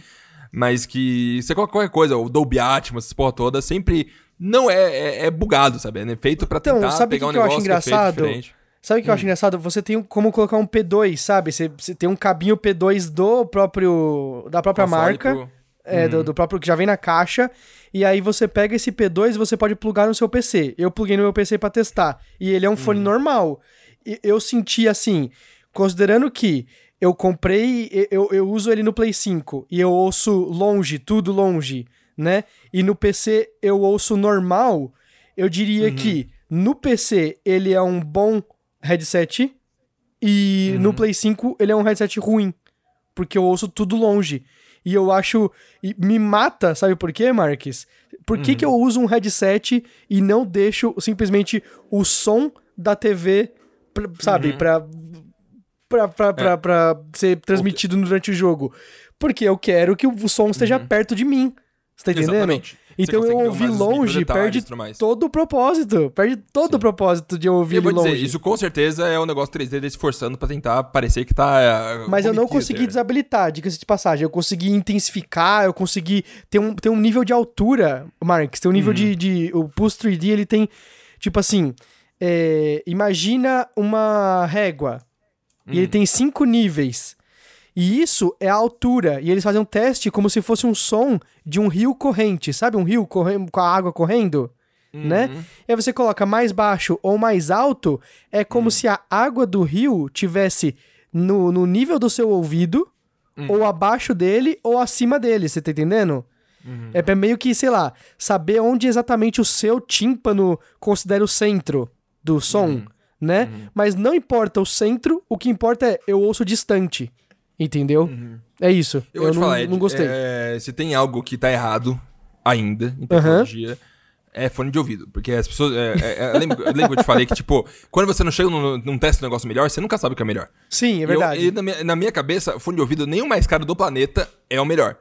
S1: Mas que. Você coloca qualquer coisa, o Dolby Atmos, essa porra toda, sempre. Não é, é, é bugado, sabe? É feito pra
S2: Então,
S1: tentar
S2: sabe o
S1: pegar
S2: que
S1: um
S2: que eu acho
S1: negócio que é feito
S2: engraçado?
S1: diferente.
S2: Sabe o que eu acho
S1: Hum.
S2: engraçado? Você tem como colocar um P2, sabe? Você, você tem um cabinho P2 do próprio. da própria
S1: Console
S2: marca.
S1: pro-
S2: É, do, do próprio que já vem na caixa. E aí você pega esse P2 e você pode plugar no seu PC. Eu pluguei no meu PC pra testar. E ele é um fone normal. E eu senti assim, considerando que eu comprei, eu, eu uso ele no Play 5 e eu ouço longe, tudo longe, né? E no PC eu ouço normal, eu diria que no PC ele é um bom headset e no Play 5 ele é um headset ruim, porque eu ouço tudo longe. E eu acho. E me mata, sabe por quê, Marques? Por que, que eu uso um headset e não deixo simplesmente o som da TV, pra- sabe, pra, pra, pra, pra, pra ser transmitido durante o jogo? Porque eu quero que o som esteja perto de mim. Você tá entendendo?
S1: Exatamente.
S2: Então eu ouvir
S1: os
S2: longe perde todo o propósito. Perde todo o propósito de eu ouvir
S1: Eu vou
S2: ele
S1: dizer,
S2: longe.
S1: isso com certeza é um negócio 3D deles se esforçando pra tentar parecer que tá. é,
S2: Mas eu não consegui desabilitar, diga-se de passagem. Eu consegui intensificar, eu consegui ter um, ter um nível de altura, Marx. Tem um nível
S1: Uhum.
S2: de, de. O Pulse 3D, ele tem. Tipo assim. é, imagina uma régua. E ele tem cinco níveis. E isso é a altura. E eles fazem um teste como se fosse um som de um rio corrente. Sabe um rio correndo, com a água correndo? né?
S1: Uhum.
S2: E aí você coloca mais baixo ou mais alto, é como se a água do rio tivesse no, no nível do seu ouvido,
S1: Hum.
S2: ou abaixo dele, ou acima dele, você tá entendendo?
S1: Uhum.
S2: É pra meio que, sei lá, saber onde exatamente o seu tímpano considera o centro do som,
S1: Uhum.
S2: né? Mas não importa o centro, o que importa é eu ouço distante. Entendeu? É isso.
S1: Eu,
S2: Eu,
S1: vou te
S2: não,
S1: falar, Ed,
S2: não gostei.
S1: é, se tem algo que tá errado ainda em tecnologia, é fone de ouvido. Porque as pessoas. é, é, é, eu, lembro, eu lembro que eu te falei que, tipo, quando você não chega num, num teste do negócio melhor, você nunca sabe o que é melhor.
S2: Sim, é verdade.
S1: Eu, e na, minha, na minha cabeça, fone de ouvido, nem o mais caro do planeta é o melhor.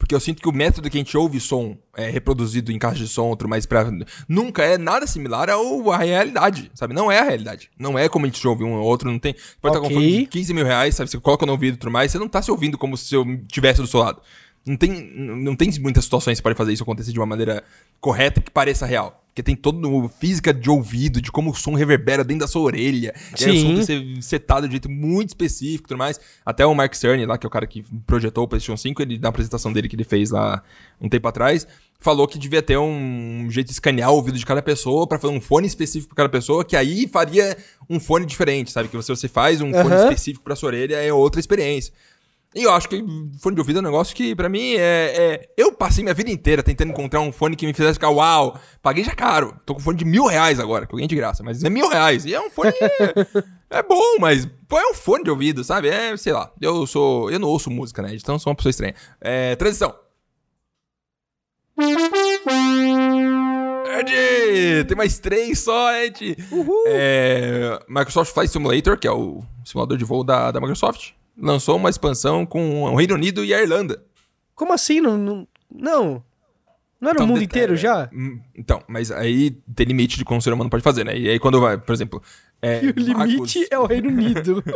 S1: Porque eu sinto que o método que a gente ouve som é reproduzido em caixa de som, outro mais pra. Nunca é nada similar ao, à realidade, sabe? Não é a realidade. Não é como a gente ouve um ou outro, não tem. Pode estar com um
S2: Ok.
S1: fone de 15 mil reais, sabe? Você coloca no ouvido e tudo mais, você não tá se ouvindo como se eu tivesse do seu lado. Não tem, não tem muitas situações que você pode fazer isso acontecer de uma maneira correta que pareça real. Porque tem toda uma física de ouvido, de como o som reverbera dentro da sua orelha. E aí o som
S2: Sim.
S1: tem que ser setado de um jeito muito específico e tudo mais. Até o Mark Cerny, lá, que é o cara que projetou o PlayStation 5, ele, na apresentação dele que ele fez lá um tempo atrás, falou que devia ter um jeito de escanear o ouvido de cada pessoa pra fazer um fone específico pra cada pessoa, que aí faria um fone diferente, sabe? Que você, você faz um fone
S2: Aham.
S1: específico pra sua orelha, é outra experiência. E eu acho que fone de ouvido é um negócio que, pra mim, é, é- Eu passei minha vida inteira tentando encontrar um fone que me fizesse ficar, uau, paguei já caro. Tô com um fone de mil reais agora, que eu ganhei de graça, mas é mil reais. E é um fone. é bom, mas pô, é um fone de ouvido, sabe? É, sei lá. Eu sou. Eu não ouço música, né? Então eu sou uma pessoa estranha. É. Transição. Ed! Tem mais três só, Ed! É, Microsoft Flight Simulator, que é o simulador de voo da, da Microsoft, lançou uma expansão com o Reino Unido e a Irlanda.
S2: Como assim? Não. Não. Não, não era
S1: Então,
S2: o mundo inteiro
S1: é,
S2: já?
S1: hum, Então, mas aí tem limite de como o ser humano pode fazer, né? E aí quando vai, por exemplo. É,
S2: E o limite
S1: Marcos-
S2: é o Reino Unido.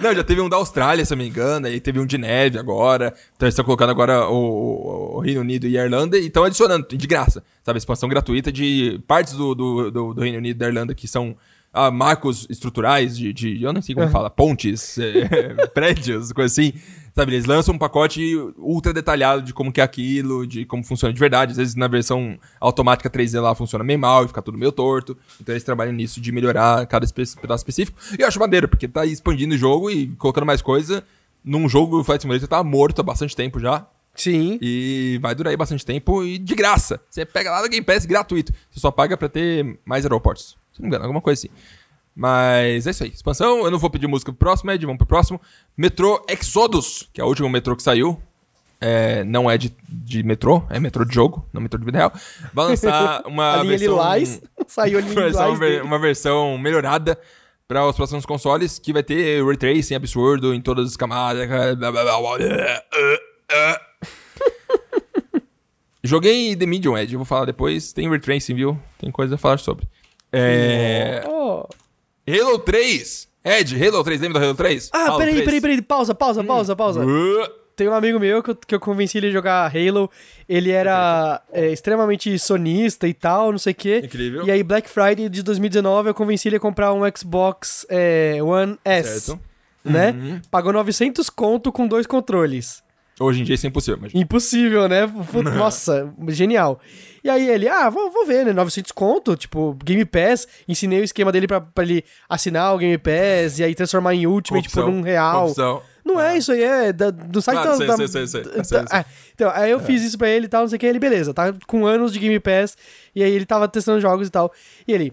S1: Não, já teve um da Austrália, se eu não me engano, aí teve um de neve agora. Então eles estão colocando agora o, o- o Reino Unido e a Irlanda e estão adicionando, de graça, sabe? Expansão gratuita de partes do, do, do- do Reino Unido e da Irlanda que são ah, marcos estruturais de, de. Eu não sei como fala, pontes, é, prédios, coisa assim. Sabe, eles lançam um pacote ultra detalhado de como que é aquilo, de como funciona de verdade. Às vezes na versão automática 3D lá funciona meio mal e fica tudo meio torto. Então eles trabalham nisso de melhorar cada espe- pedaço específico. E eu acho maneiro, porque tá expandindo o jogo e colocando mais coisa. Num jogo, o Flight Simulator tá morto há bastante tempo já.
S2: Sim.
S1: E vai durar aí bastante tempo e de graça. Você pega lá no Game Pass gratuito. Você só paga pra ter mais aeroportos. Se não me engano, alguma coisa assim. Mas é isso aí. Expansão, eu não vou pedir música pro próximo, Ed, vamos pro próximo. Metrô Exodus, que é o último metrô que saiu. É, não é de, de metrô, é metrô de jogo, não metrô de vida real. Vai lançar uma versão...
S2: Lilás. Saiu a linha
S1: versão-
S2: dele.
S1: uma versão melhorada para os próximos consoles, que vai ter ray tracing absurdo em todas as camadas. Joguei The Medium Edge, eu vou falar depois. Tem ray tracing, viu? Tem coisa a falar sobre. É...
S2: Oh.
S1: Halo 3! Ed, Halo 3, lembra do Halo 3?
S2: Ah,
S1: Halo
S2: peraí,
S1: 3.
S2: peraí, peraí. Pausa, pausa, pausa, pausa.
S1: Uh,
S2: Tem um amigo meu que eu, que eu convenci ele a jogar Halo. Ele era é, extremamente sonista e tal, não sei o quê.
S1: Incrível.
S2: E aí, Black Friday de 2019, eu convenci ele a comprar um Xbox é, One S.
S1: Certo.
S2: Né?
S1: Uhum.
S2: Pagou 900 conto com dois controles.
S1: Hoje em dia isso é impossível, mas...
S2: Impossível, né? Nossa, genial. E aí ele, ah, vou, vou ver, né? 900 conto, tipo, Game Pass. Ensinei o esquema dele pra, pra ele assinar o Game Pass e aí transformar em Ultimate por um real.
S1: Corrupção.
S2: Não é isso aí, é da- do site
S1: Claro,
S2: da,
S1: sei,
S2: da-
S1: sei, sei, sei,
S2: da-
S1: sei,
S2: ah, Então, aí eu fiz isso pra ele e tal, não sei o que, ele, beleza, tá com anos de Game Pass, e aí ele tava testando jogos e tal. E ele,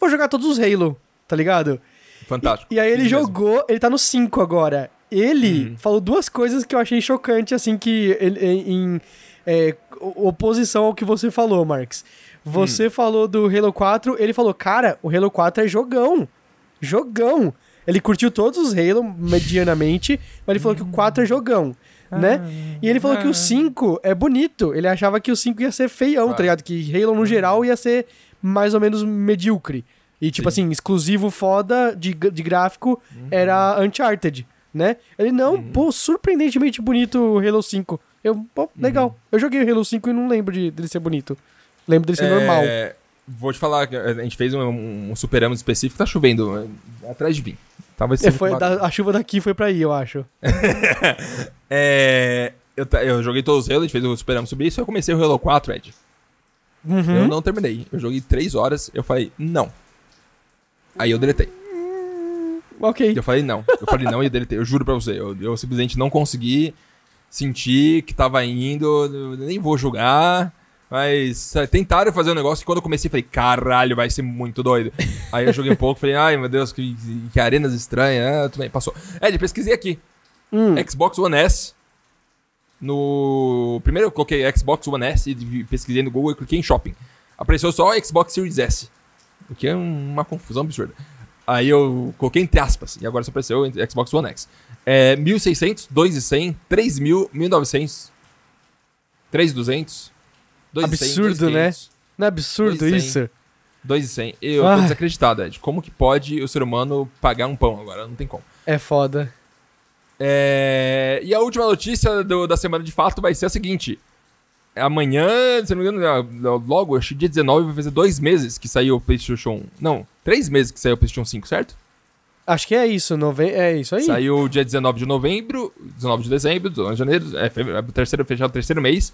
S2: vou jogar todos os Halo, tá ligado?
S1: Fantástico.
S2: E aí ele
S1: Isso mesmo.
S2: jogou, ele tá no 5 agora. Ele
S1: Uhum.
S2: falou duas coisas que eu achei chocante, assim, que ele- em, em, é, oposição ao que você falou, Marx. Você falou do Halo 4, ele falou, cara, o Halo 4 é jogão. Jogão. Ele curtiu todos os Halo medianamente, mas ele falou que o 4 é jogão. Né? E ele falou que o 5 é bonito. Ele achava que o 5 ia ser feião, tá ligado? Que Halo no geral ia ser mais ou menos medíocre. E, tipo
S1: Sim.
S2: assim, exclusivo foda de, de gráfico era Uncharted, né? Ele, não, pô, surpreendentemente bonito o Halo 5. Eu, pô, legal. Eu joguei o Halo 5 e não lembro de, dele ser bonito. Lembro dele ser normal.
S1: É, Vou te falar, a gente fez um, um superamos específico, tá chovendo é, atrás de mim. Talvez
S2: É,
S1: seja
S2: foi, da- a chuva daqui foi pra aí, eu acho.
S1: É, eu, eu joguei todos os Halo, a gente fez o superamos sobre isso, eu comecei o Halo 4, Ed.
S2: Uhum.
S1: Eu não terminei. Eu joguei 3 horas, eu falei, não. Aí eu deletei.
S2: Ok.
S1: E eu falei, não. Eu falei, não e deletei. Eu juro pra você. Eu, eu simplesmente não consegui sentir que tava indo. nem vou julgar. Mas é, tentaram fazer um negócio que quando eu comecei, falei, caralho, vai ser muito doido. Aí eu joguei um pouco, falei, ai meu Deus, que, que arenas estranhas. Ah, tudo bem, passou. Ed, pesquisei aqui.
S2: Hum.
S1: Xbox One S. No. Primeiro eu coloquei Xbox One S e pesquisei no Google e cliquei em shopping. Apareceu só Xbox Series S. O que é uma confusão absurda. Aí eu coloquei entre aspas, e agora só apareceu Xbox One X. É 1.600, 2.100, 3.000, 1.900, 3.200, 2.100,
S2: Absurdo, né? Não é absurdo
S1: 2.100.
S2: isso?
S1: 2.100. Eu
S2: Ai.
S1: tô desacreditado, Ed. Como que pode o ser humano pagar um pão agora? Não tem como.
S2: É foda.
S1: É, E a última notícia do- da semana de fato vai ser a seguinte. Amanhã, se não me engano, logo, acho que dia 19 vai fazer dois meses que saiu o PlayStation. Não, três meses que saiu o PlayStation 5, certo?
S2: Acho que é isso, nove... é isso aí.
S1: Saiu dia 19 de novembro, 19 de dezembro, 19 de janeiro, é, fe- é terceiro, fechado o terceiro mês.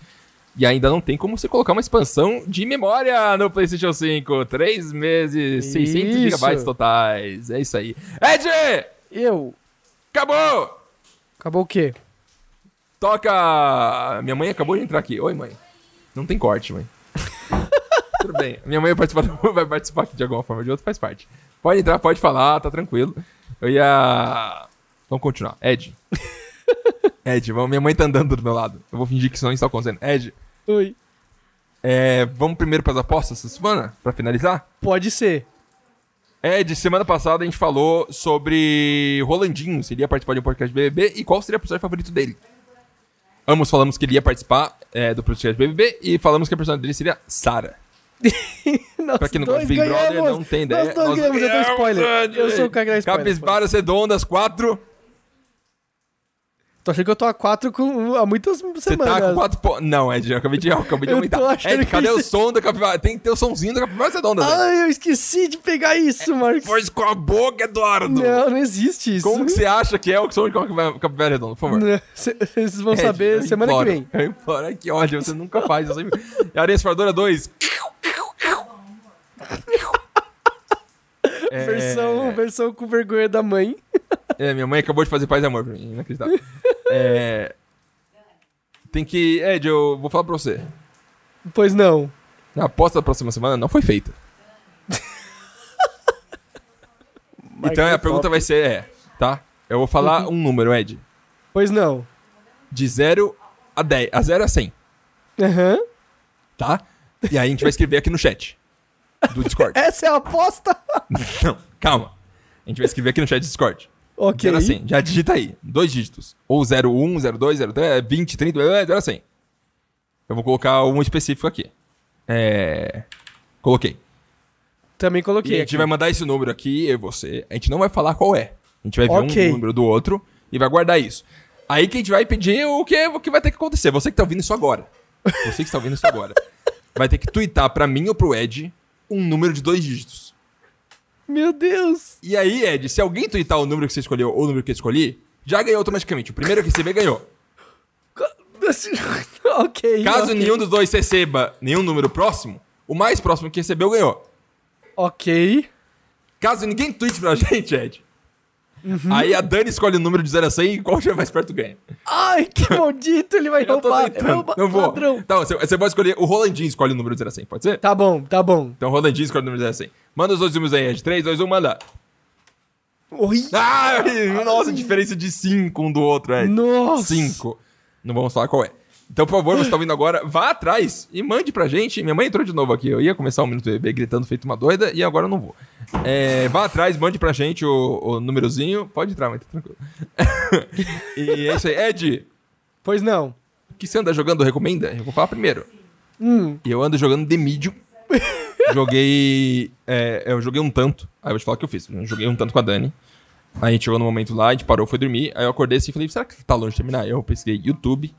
S1: E ainda não tem como você colocar uma expansão de memória no PlayStation 5. Três meses, 600
S2: Isso.
S1: gigabytes totais. É isso aí. Ed!
S2: Eu.
S1: Acabou!
S2: Acabou o quê?
S1: Toca. Minha mãe acabou de entrar aqui. Oi, mãe. Não tem corte, mãe. Tudo bem. Minha mãe vai participar, vai participar aqui de alguma forma ou de outra, faz parte. Pode entrar, pode falar, tá tranquilo. Eu ia. Vamos continuar. Ed. Ed, vamos... minha mãe tá andando do meu lado. Eu vou fingir que isso não está acontecendo. Ed,
S2: Oi.
S1: é, vamos primeiro pras apostas essa semana? Pra finalizar?
S2: Pode ser.
S1: Ed, semana passada a gente falou sobre Rolandinho, se ele ia participar de um podcast BBB e qual seria o personagem favorito dele. Ambos falamos que ele ia participar é, do podcast BBB e falamos que a personagem dele seria Sarah.
S2: Nós
S1: Pra quem não gosta de Big Brother,
S2: ganhamos.
S1: não tem ideia.
S2: Nós dois ganhamos, eu dou spoiler. Eu sou o cara que dá spoiler.
S1: Capisbaras redondas, quatro.
S2: Tô achando que eu tô a quatro com, há muitas
S1: Você
S2: semanas.
S1: tá com quatro pontos. Não, Ed, eu acabei de, eu acabei de
S2: Eu
S1: aumentar. Ed,
S2: que
S1: cadê o som da capivara? Tem que ter o somzinho da capivara redonda, velho.
S2: Ai, eu esqueci de pegar isso, Marcos.
S1: Pois com a boca, Eduardo.
S2: Não, não existe isso.
S1: Como que você acha que é o som de capivara redonda, por favor?
S2: Não, cê- Vocês vão
S1: Ed,
S2: saber
S1: eu
S2: semana
S1: imploro,
S2: que vem.
S1: Eu imploro. Ai, que ódio, você nunca faz. Eu sempre... Areia Esfardora 2. É,
S2: Versão, versão com vergonha da mãe.
S1: É, minha mãe acabou de fazer paz e amor pra mim, inacreditável. é... Tem que... Ed, eu vou falar pra você.
S2: Pois não.
S1: A aposta da próxima semana não foi feita. então a pergunta vai ser, é, tá? Eu vou falar um número, Ed.
S2: Pois não.
S1: De 0 a 10, a 0 a 100,
S2: Aham.
S1: tá? E aí a gente vai escrever aqui no chat do Discord.
S2: Essa é a aposta?
S1: Não, calma. A gente vai escrever aqui no chat do Discord.
S2: ok.
S1: 0 a 100. Já digita aí. Dois dígitos. Ou 01, 02, 03, 20, 30, é 0 a 100. Eu vou colocar um específico aqui. É... Coloquei.
S2: Também
S1: E
S2: coloquei.
S1: a gente
S2: aqui.
S1: vai mandar esse número aqui, eu e você. A gente não vai falar qual é. A gente vai ver
S2: Ok.
S1: um número do outro e vai guardar isso. Aí que a gente vai pedir o que, o que vai ter que acontecer. Você que tá ouvindo isso agora. Você que está ouvindo isso agora. Vai ter que twittar pra mim ou pro Ed um número de dois dígitos.
S2: Meu Deus.
S1: E aí, Ed, se alguém twittar o número que você escolheu ou o número que eu escolhi, já ganhou automaticamente. O primeiro que receber ganhou.
S2: ok.
S1: Caso
S2: ok.
S1: nenhum dos dois receba nenhum número próximo, o mais próximo que recebeu ganhou.
S2: Ok.
S1: Caso ninguém tweete pra gente, Ed,
S2: Uhum.
S1: aí a Dani escolhe o número de 0 a 100 e qual estiver mais perto ganha.
S2: Ai, que maldito, ele vai
S1: Eu
S2: roubar.
S1: tentando.
S2: roubar
S1: Não vou.
S2: ladrão.
S1: Tá, você, você pode escolher. O Rolandinho escolhe o número de 0 a 100, pode ser?
S2: Tá bom, tá bom.
S1: Então o Rolandinho escolhe o número de 0 a 100. Manda os dois números aí, Ed. 3, 2, 1, manda.
S2: Oi.
S1: Ah, nossa, diferença de 5 um do outro, Ed.
S2: Nossa.
S1: 5. Não vamos falar qual é. Então, por favor, você tá ouvindo agora, vá atrás e mande pra gente. Minha mãe entrou de novo aqui. Eu ia começar o Minuto BB gritando feito uma doida e agora eu não vou. É, vá atrás, mande pra gente o, o númerozinho. Pode entrar, mas tá tranquilo. e é isso aí. Ed,
S2: Pois não.
S1: o que você anda jogando? Recomenda? Eu vou falar primeiro.
S2: Hum.
S1: E eu ando jogando The Medium. joguei. é, eu joguei um tanto. Aí eu vou te falar o que eu fiz. Eu joguei um tanto com a Dani. Aí a gente chegou no momento lá, a gente parou, foi dormir. Aí eu acordei assim e falei, será que tá longe de terminar? Aí eu pesquisei YouTube,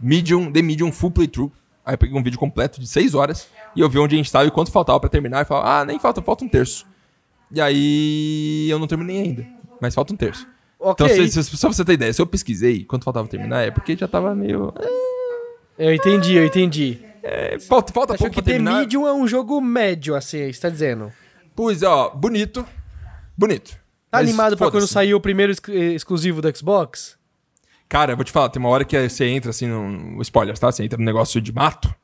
S1: Medium, The Medium Full Playthrough. Aí eu peguei um vídeo completo de 6 horas e eu vi onde a gente tava e quanto faltava pra terminar. E falei, ah, nem falta, falta um terço. E aí eu não terminei ainda, mas falta um terço.
S2: Ok.
S1: Então, se- se- só pra você ter ideia, se eu pesquisei quanto faltava terminar, é porque já tava meio.
S2: Eu entendi, eu entendi.
S1: É, falta falta pouco
S2: que
S1: pra
S2: The
S1: terminar.
S2: Medium é um jogo médio, assim, você tá dizendo.
S1: Pois, ó, bonito. Bonito.
S2: Tá animado pra quando sair o primeiro ex- exclusivo do Xbox?
S1: Cara, eu vou te falar, tem uma hora que você entra assim no. Spoilers, tá? Você entra no negócio de mato.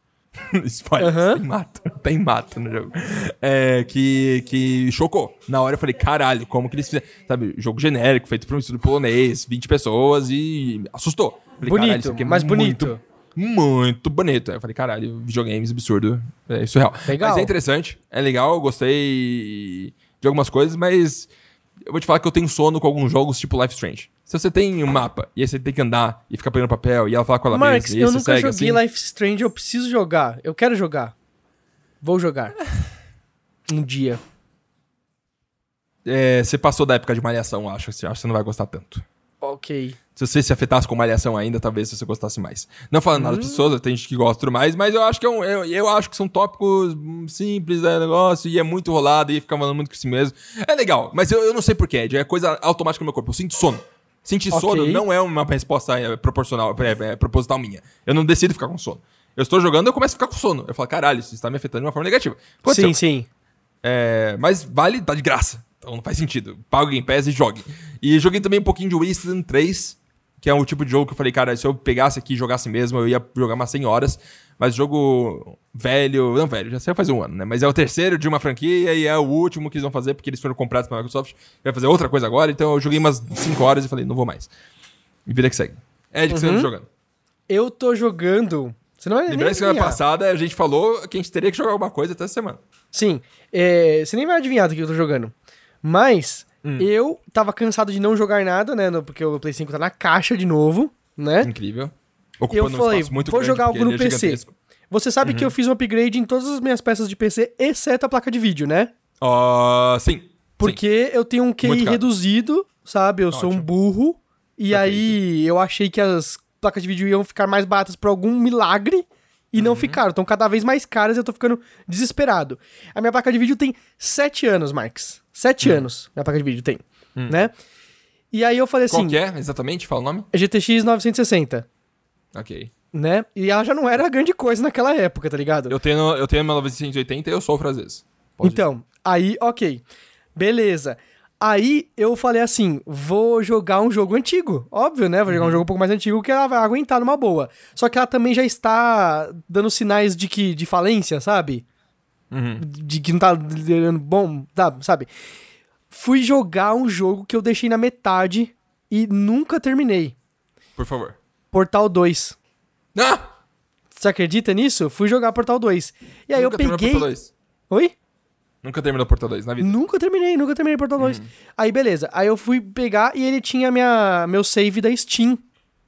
S1: Spoiler,
S2: Aham.
S1: tem mato. Tem mato no jogo. É, que, que chocou. Na hora eu falei, caralho, como que eles fizeram? Sabe, jogo genérico, feito por um estudo polonês, 20 pessoas e assustou. Falei,
S2: Bonito,
S1: "Caralho, isso aqui é
S2: mas
S1: muito-
S2: bonito.
S1: Muito bonito. Aí eu falei, caralho, videogames absurdo. É surreal.
S2: Legal.
S1: Mas é interessante, é legal, eu gostei de algumas coisas, mas eu vou te falar que eu tenho sono com alguns jogos tipo Life Strange. Se você tem um mapa e aí você tem que andar e ficar pegando papel e ela fala com ela
S2: Marx,
S1: mesma, e aí
S2: eu nunca joguei
S1: assim,
S2: Life Strange, eu preciso jogar. Eu quero jogar. Vou jogar. Um dia.
S1: é, você passou da época de malhação, acho. Acho que você não vai gostar tanto.
S2: Ok.
S1: Se você se afetasse com malhação ainda, talvez você gostasse mais. Não falando nada das
S2: Hum.
S1: pessoas, tem gente que gosta mais, mas eu acho que é um, eu, eu acho que são tópicos hum, simples, é negócio, e é muito rolado, e fica falando muito com si mesmo. É legal, mas eu, eu não sei porquê, é coisa automática no meu corpo. Eu sinto sono. Sentir
S2: Ok.
S1: sono não é uma resposta é, proporcional, é, é, proposital minha. Eu não decido ficar com sono. Eu estou jogando eu começo a ficar com sono. Eu falo, caralho, isso está me afetando de uma forma negativa. Aconteceu.
S2: Sim, sim.
S1: É, mas vale, tá de graça. Então não faz sentido. Paga Game Pass e jogue. E joguei também um pouquinho de Wasteland 3, que é o tipo de jogo que eu falei, cara, se eu pegasse aqui e jogasse mesmo, eu ia jogar umas 100 horas. Mas jogo velho, não velho, já saiu faz um ano, né? Mas é o terceiro de uma franquia e é o último que eles vão fazer porque eles foram comprados pela Microsoft. Vai fazer outra coisa agora, então eu joguei umas 5 horas e falei, não vou mais. E vida que segue. É de que você anda jogando.
S2: Eu tô jogando. Você não vai nem
S1: Lembrando que semana passada a gente falou que a gente teria que jogar alguma coisa até essa semana.
S2: Sim. É, você nem vai adivinhar do que eu tô jogando. Mas
S1: Hum.
S2: eu tava cansado de não jogar nada, né? Porque o Play 5 tá na caixa de novo, né?
S1: Incrível.
S2: Eu
S1: Ocupando um
S2: falei,
S1: muito
S2: vou
S1: grande,
S2: jogar algo no
S1: é
S2: PC.
S1: gigantesco.
S2: Você sabe que eu fiz um upgrade em todas as minhas peças de PC, exceto a placa de vídeo, né?
S1: Ah, sim.
S2: Porque eu tenho um QI reduzido, sabe? Eu sou um
S1: Ótimo.
S2: burro. E
S1: Perfeito.
S2: aí eu achei que as placas de vídeo iam ficar mais baratas por algum milagre. E
S1: Uhum.
S2: não ficaram. Estão cada vez mais caras e eu tô ficando desesperado. A minha placa de vídeo tem 7 anos, Marx. 7
S1: Hum.
S2: anos minha placa de vídeo tem. Né? E aí eu falei
S1: Qual
S2: assim:
S1: que é, exatamente? Fala o nome?
S2: GTX 960.
S1: Ok.
S2: Né? E ela já não era grande coisa naquela época, tá ligado?
S1: Eu tenho, eu tenho a 980 e eu sofro às vezes. Pode
S2: Então, aí, ok. Beleza. Aí eu falei assim: vou jogar um jogo antigo. Óbvio, né? Vou
S1: Uhum.
S2: jogar um jogo um pouco mais antigo que ela vai aguentar numa boa. Só que ela também já está dando sinais de que de falência, sabe?
S1: Uhum.
S2: De que não tá liderando bom, tá, sabe? Fui jogar um jogo que eu deixei na metade e nunca terminei.
S1: Por favor.
S2: Portal 2.
S1: Ah!
S2: Você acredita nisso? Fui jogar Portal 2. E aí
S1: Nunca
S2: eu peguei.
S1: Portal 2.
S2: Oi?
S1: Nunca terminou Portal 2 na vida.
S2: Nunca terminei, nunca terminei Portal 2. Aí, beleza. Aí eu fui pegar e ele tinha minha, meu save da Steam,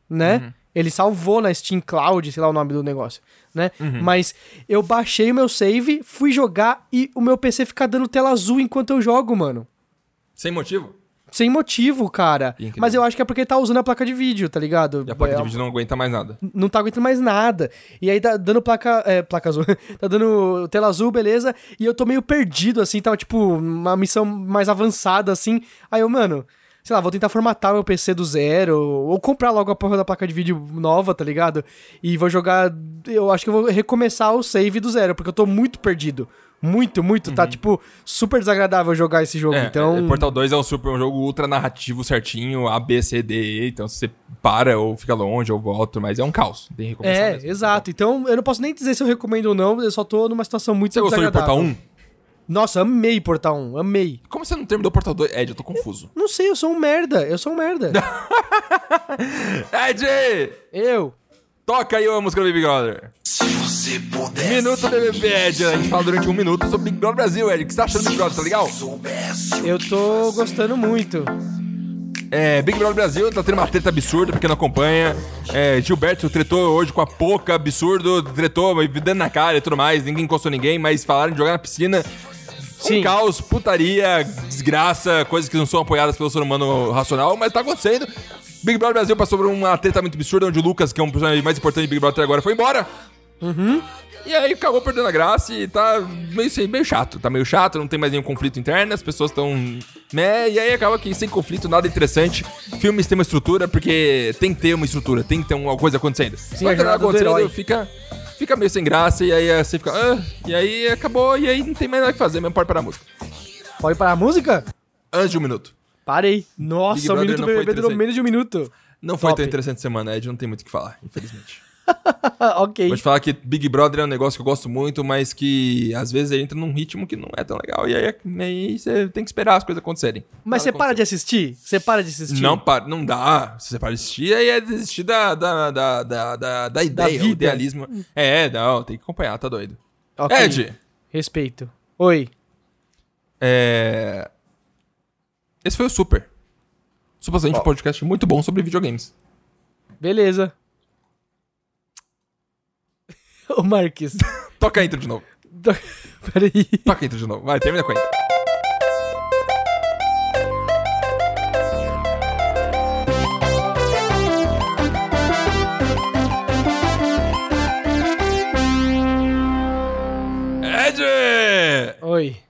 S2: né? Ele salvou na Steam Cloud, sei lá o nome do negócio, né? Mas eu baixei o meu save, fui jogar e o meu PC fica dando tela azul enquanto eu jogo, mano.
S1: Sem motivo?
S2: Sem motivo, cara.
S1: Incrível.
S2: Mas eu acho que é porque tá usando a placa de vídeo, tá ligado?
S1: E a placa
S2: É,
S1: de vídeo não aguenta mais nada.
S2: não tá aguentando mais nada. E aí tá dando placa. É, placa azul. tá dando tela azul, beleza. E eu tô meio perdido, assim. Tava, tipo, uma missão mais avançada, assim. Aí eu, mano. Sei lá, vou tentar formatar meu PC do zero. Ou comprar logo a porra da placa de vídeo nova, tá ligado? E vou jogar. Eu acho que eu vou recomeçar o save do zero, porque eu tô muito perdido. Muito, muito. Tá, tipo, super desagradável jogar esse jogo.
S1: É,
S2: então.
S1: é, Portal 2 é um, super, um jogo ultra narrativo certinho, A, B, C, D, E. Então você para ou fica longe ou volta, mas é um caos. Tem que recomeçar
S2: É,
S1: mesmo.
S2: exato. Então, eu não posso nem dizer se eu recomendo ou não, eu só tô numa situação muito
S1: Você gostou de. Portal 1?
S2: Nossa, amei Portal 1, amei.
S1: Como você não terminou Portal 2? Ed, eu tô confuso.
S2: Não sei, eu sou um merda, eu sou um merda.
S1: Ed!
S2: eu.
S1: Toca aí a música do Big Brother.
S3: Se você pudesse
S1: Minuto BBB, Ed. A gente fala durante um minuto sobre Big Brother Brasil, Ed. O que você tá achando do Big Brother, tá legal?
S2: Eu tô gostando muito.
S1: É, Big Brother Brasil tá tendo uma treta absurda pra quem não acompanha. É, Gilberto tretou hoje com a Poca, absurdo, tretou, dando na cara e tudo mais. Ninguém encostou ninguém, mas falaram de jogar na piscina.
S2: Sim.
S1: Um caos, putaria, desgraça, coisas que não são apoiadas pelo ser humano racional, mas tá acontecendo. Big Brother Brasil passou por uma treta muito absurda, onde o Lucas, que é um personagem mais importante de Big Brother até agora, foi embora. E aí acabou perdendo a graça e tá meio, assim, meio chato. Tá meio chato, não tem mais nenhum conflito interno, as pessoas estão. Né? E aí acaba que sem conflito, nada interessante. Filmes têm uma estrutura, porque tem que ter uma estrutura, tem que ter uma coisa acontecendo.
S2: Sim,
S1: Quando nada
S2: jornada do herói.
S1: fica, fica meio sem graça, e aí você fica. "Ah", e aí acabou, e aí não tem mais nada que fazer, mesmo pode parar a música.
S2: Pode parar a música?
S1: Antes de um minuto.
S2: Parei. Nossa, o
S1: Brother
S2: minuto BBB durou menos de um minuto.
S1: Não foi
S2: Top.
S1: tão interessante semana, Ed, não tem muito o que falar, infelizmente.
S2: ok.
S1: Vou te falar que Big Brother é um negócio que eu gosto muito, mas que às vezes ele entra num ritmo que não é tão legal. E aí, aí você tem que esperar as coisas acontecerem.
S2: Mas você para de assistir? Você para de assistir?
S1: Não, para, não dá. Se você para de assistir, aí é desistir da, da, da, da, da, da ideia, o
S2: vida.
S1: idealismo. É, não, tem que acompanhar, tá doido.
S2: Ok.
S1: Ed,
S2: Respeito. Oi.
S1: é... Esse foi o Super. Supostamente
S2: Ó.
S1: um podcast muito bom sobre videogames.
S2: Beleza. Ô, Marques.
S1: Toca a intro de novo.
S2: Peraí.
S1: Toca a intro de novo. Vai, termina com a intro. Ed!
S2: Oi.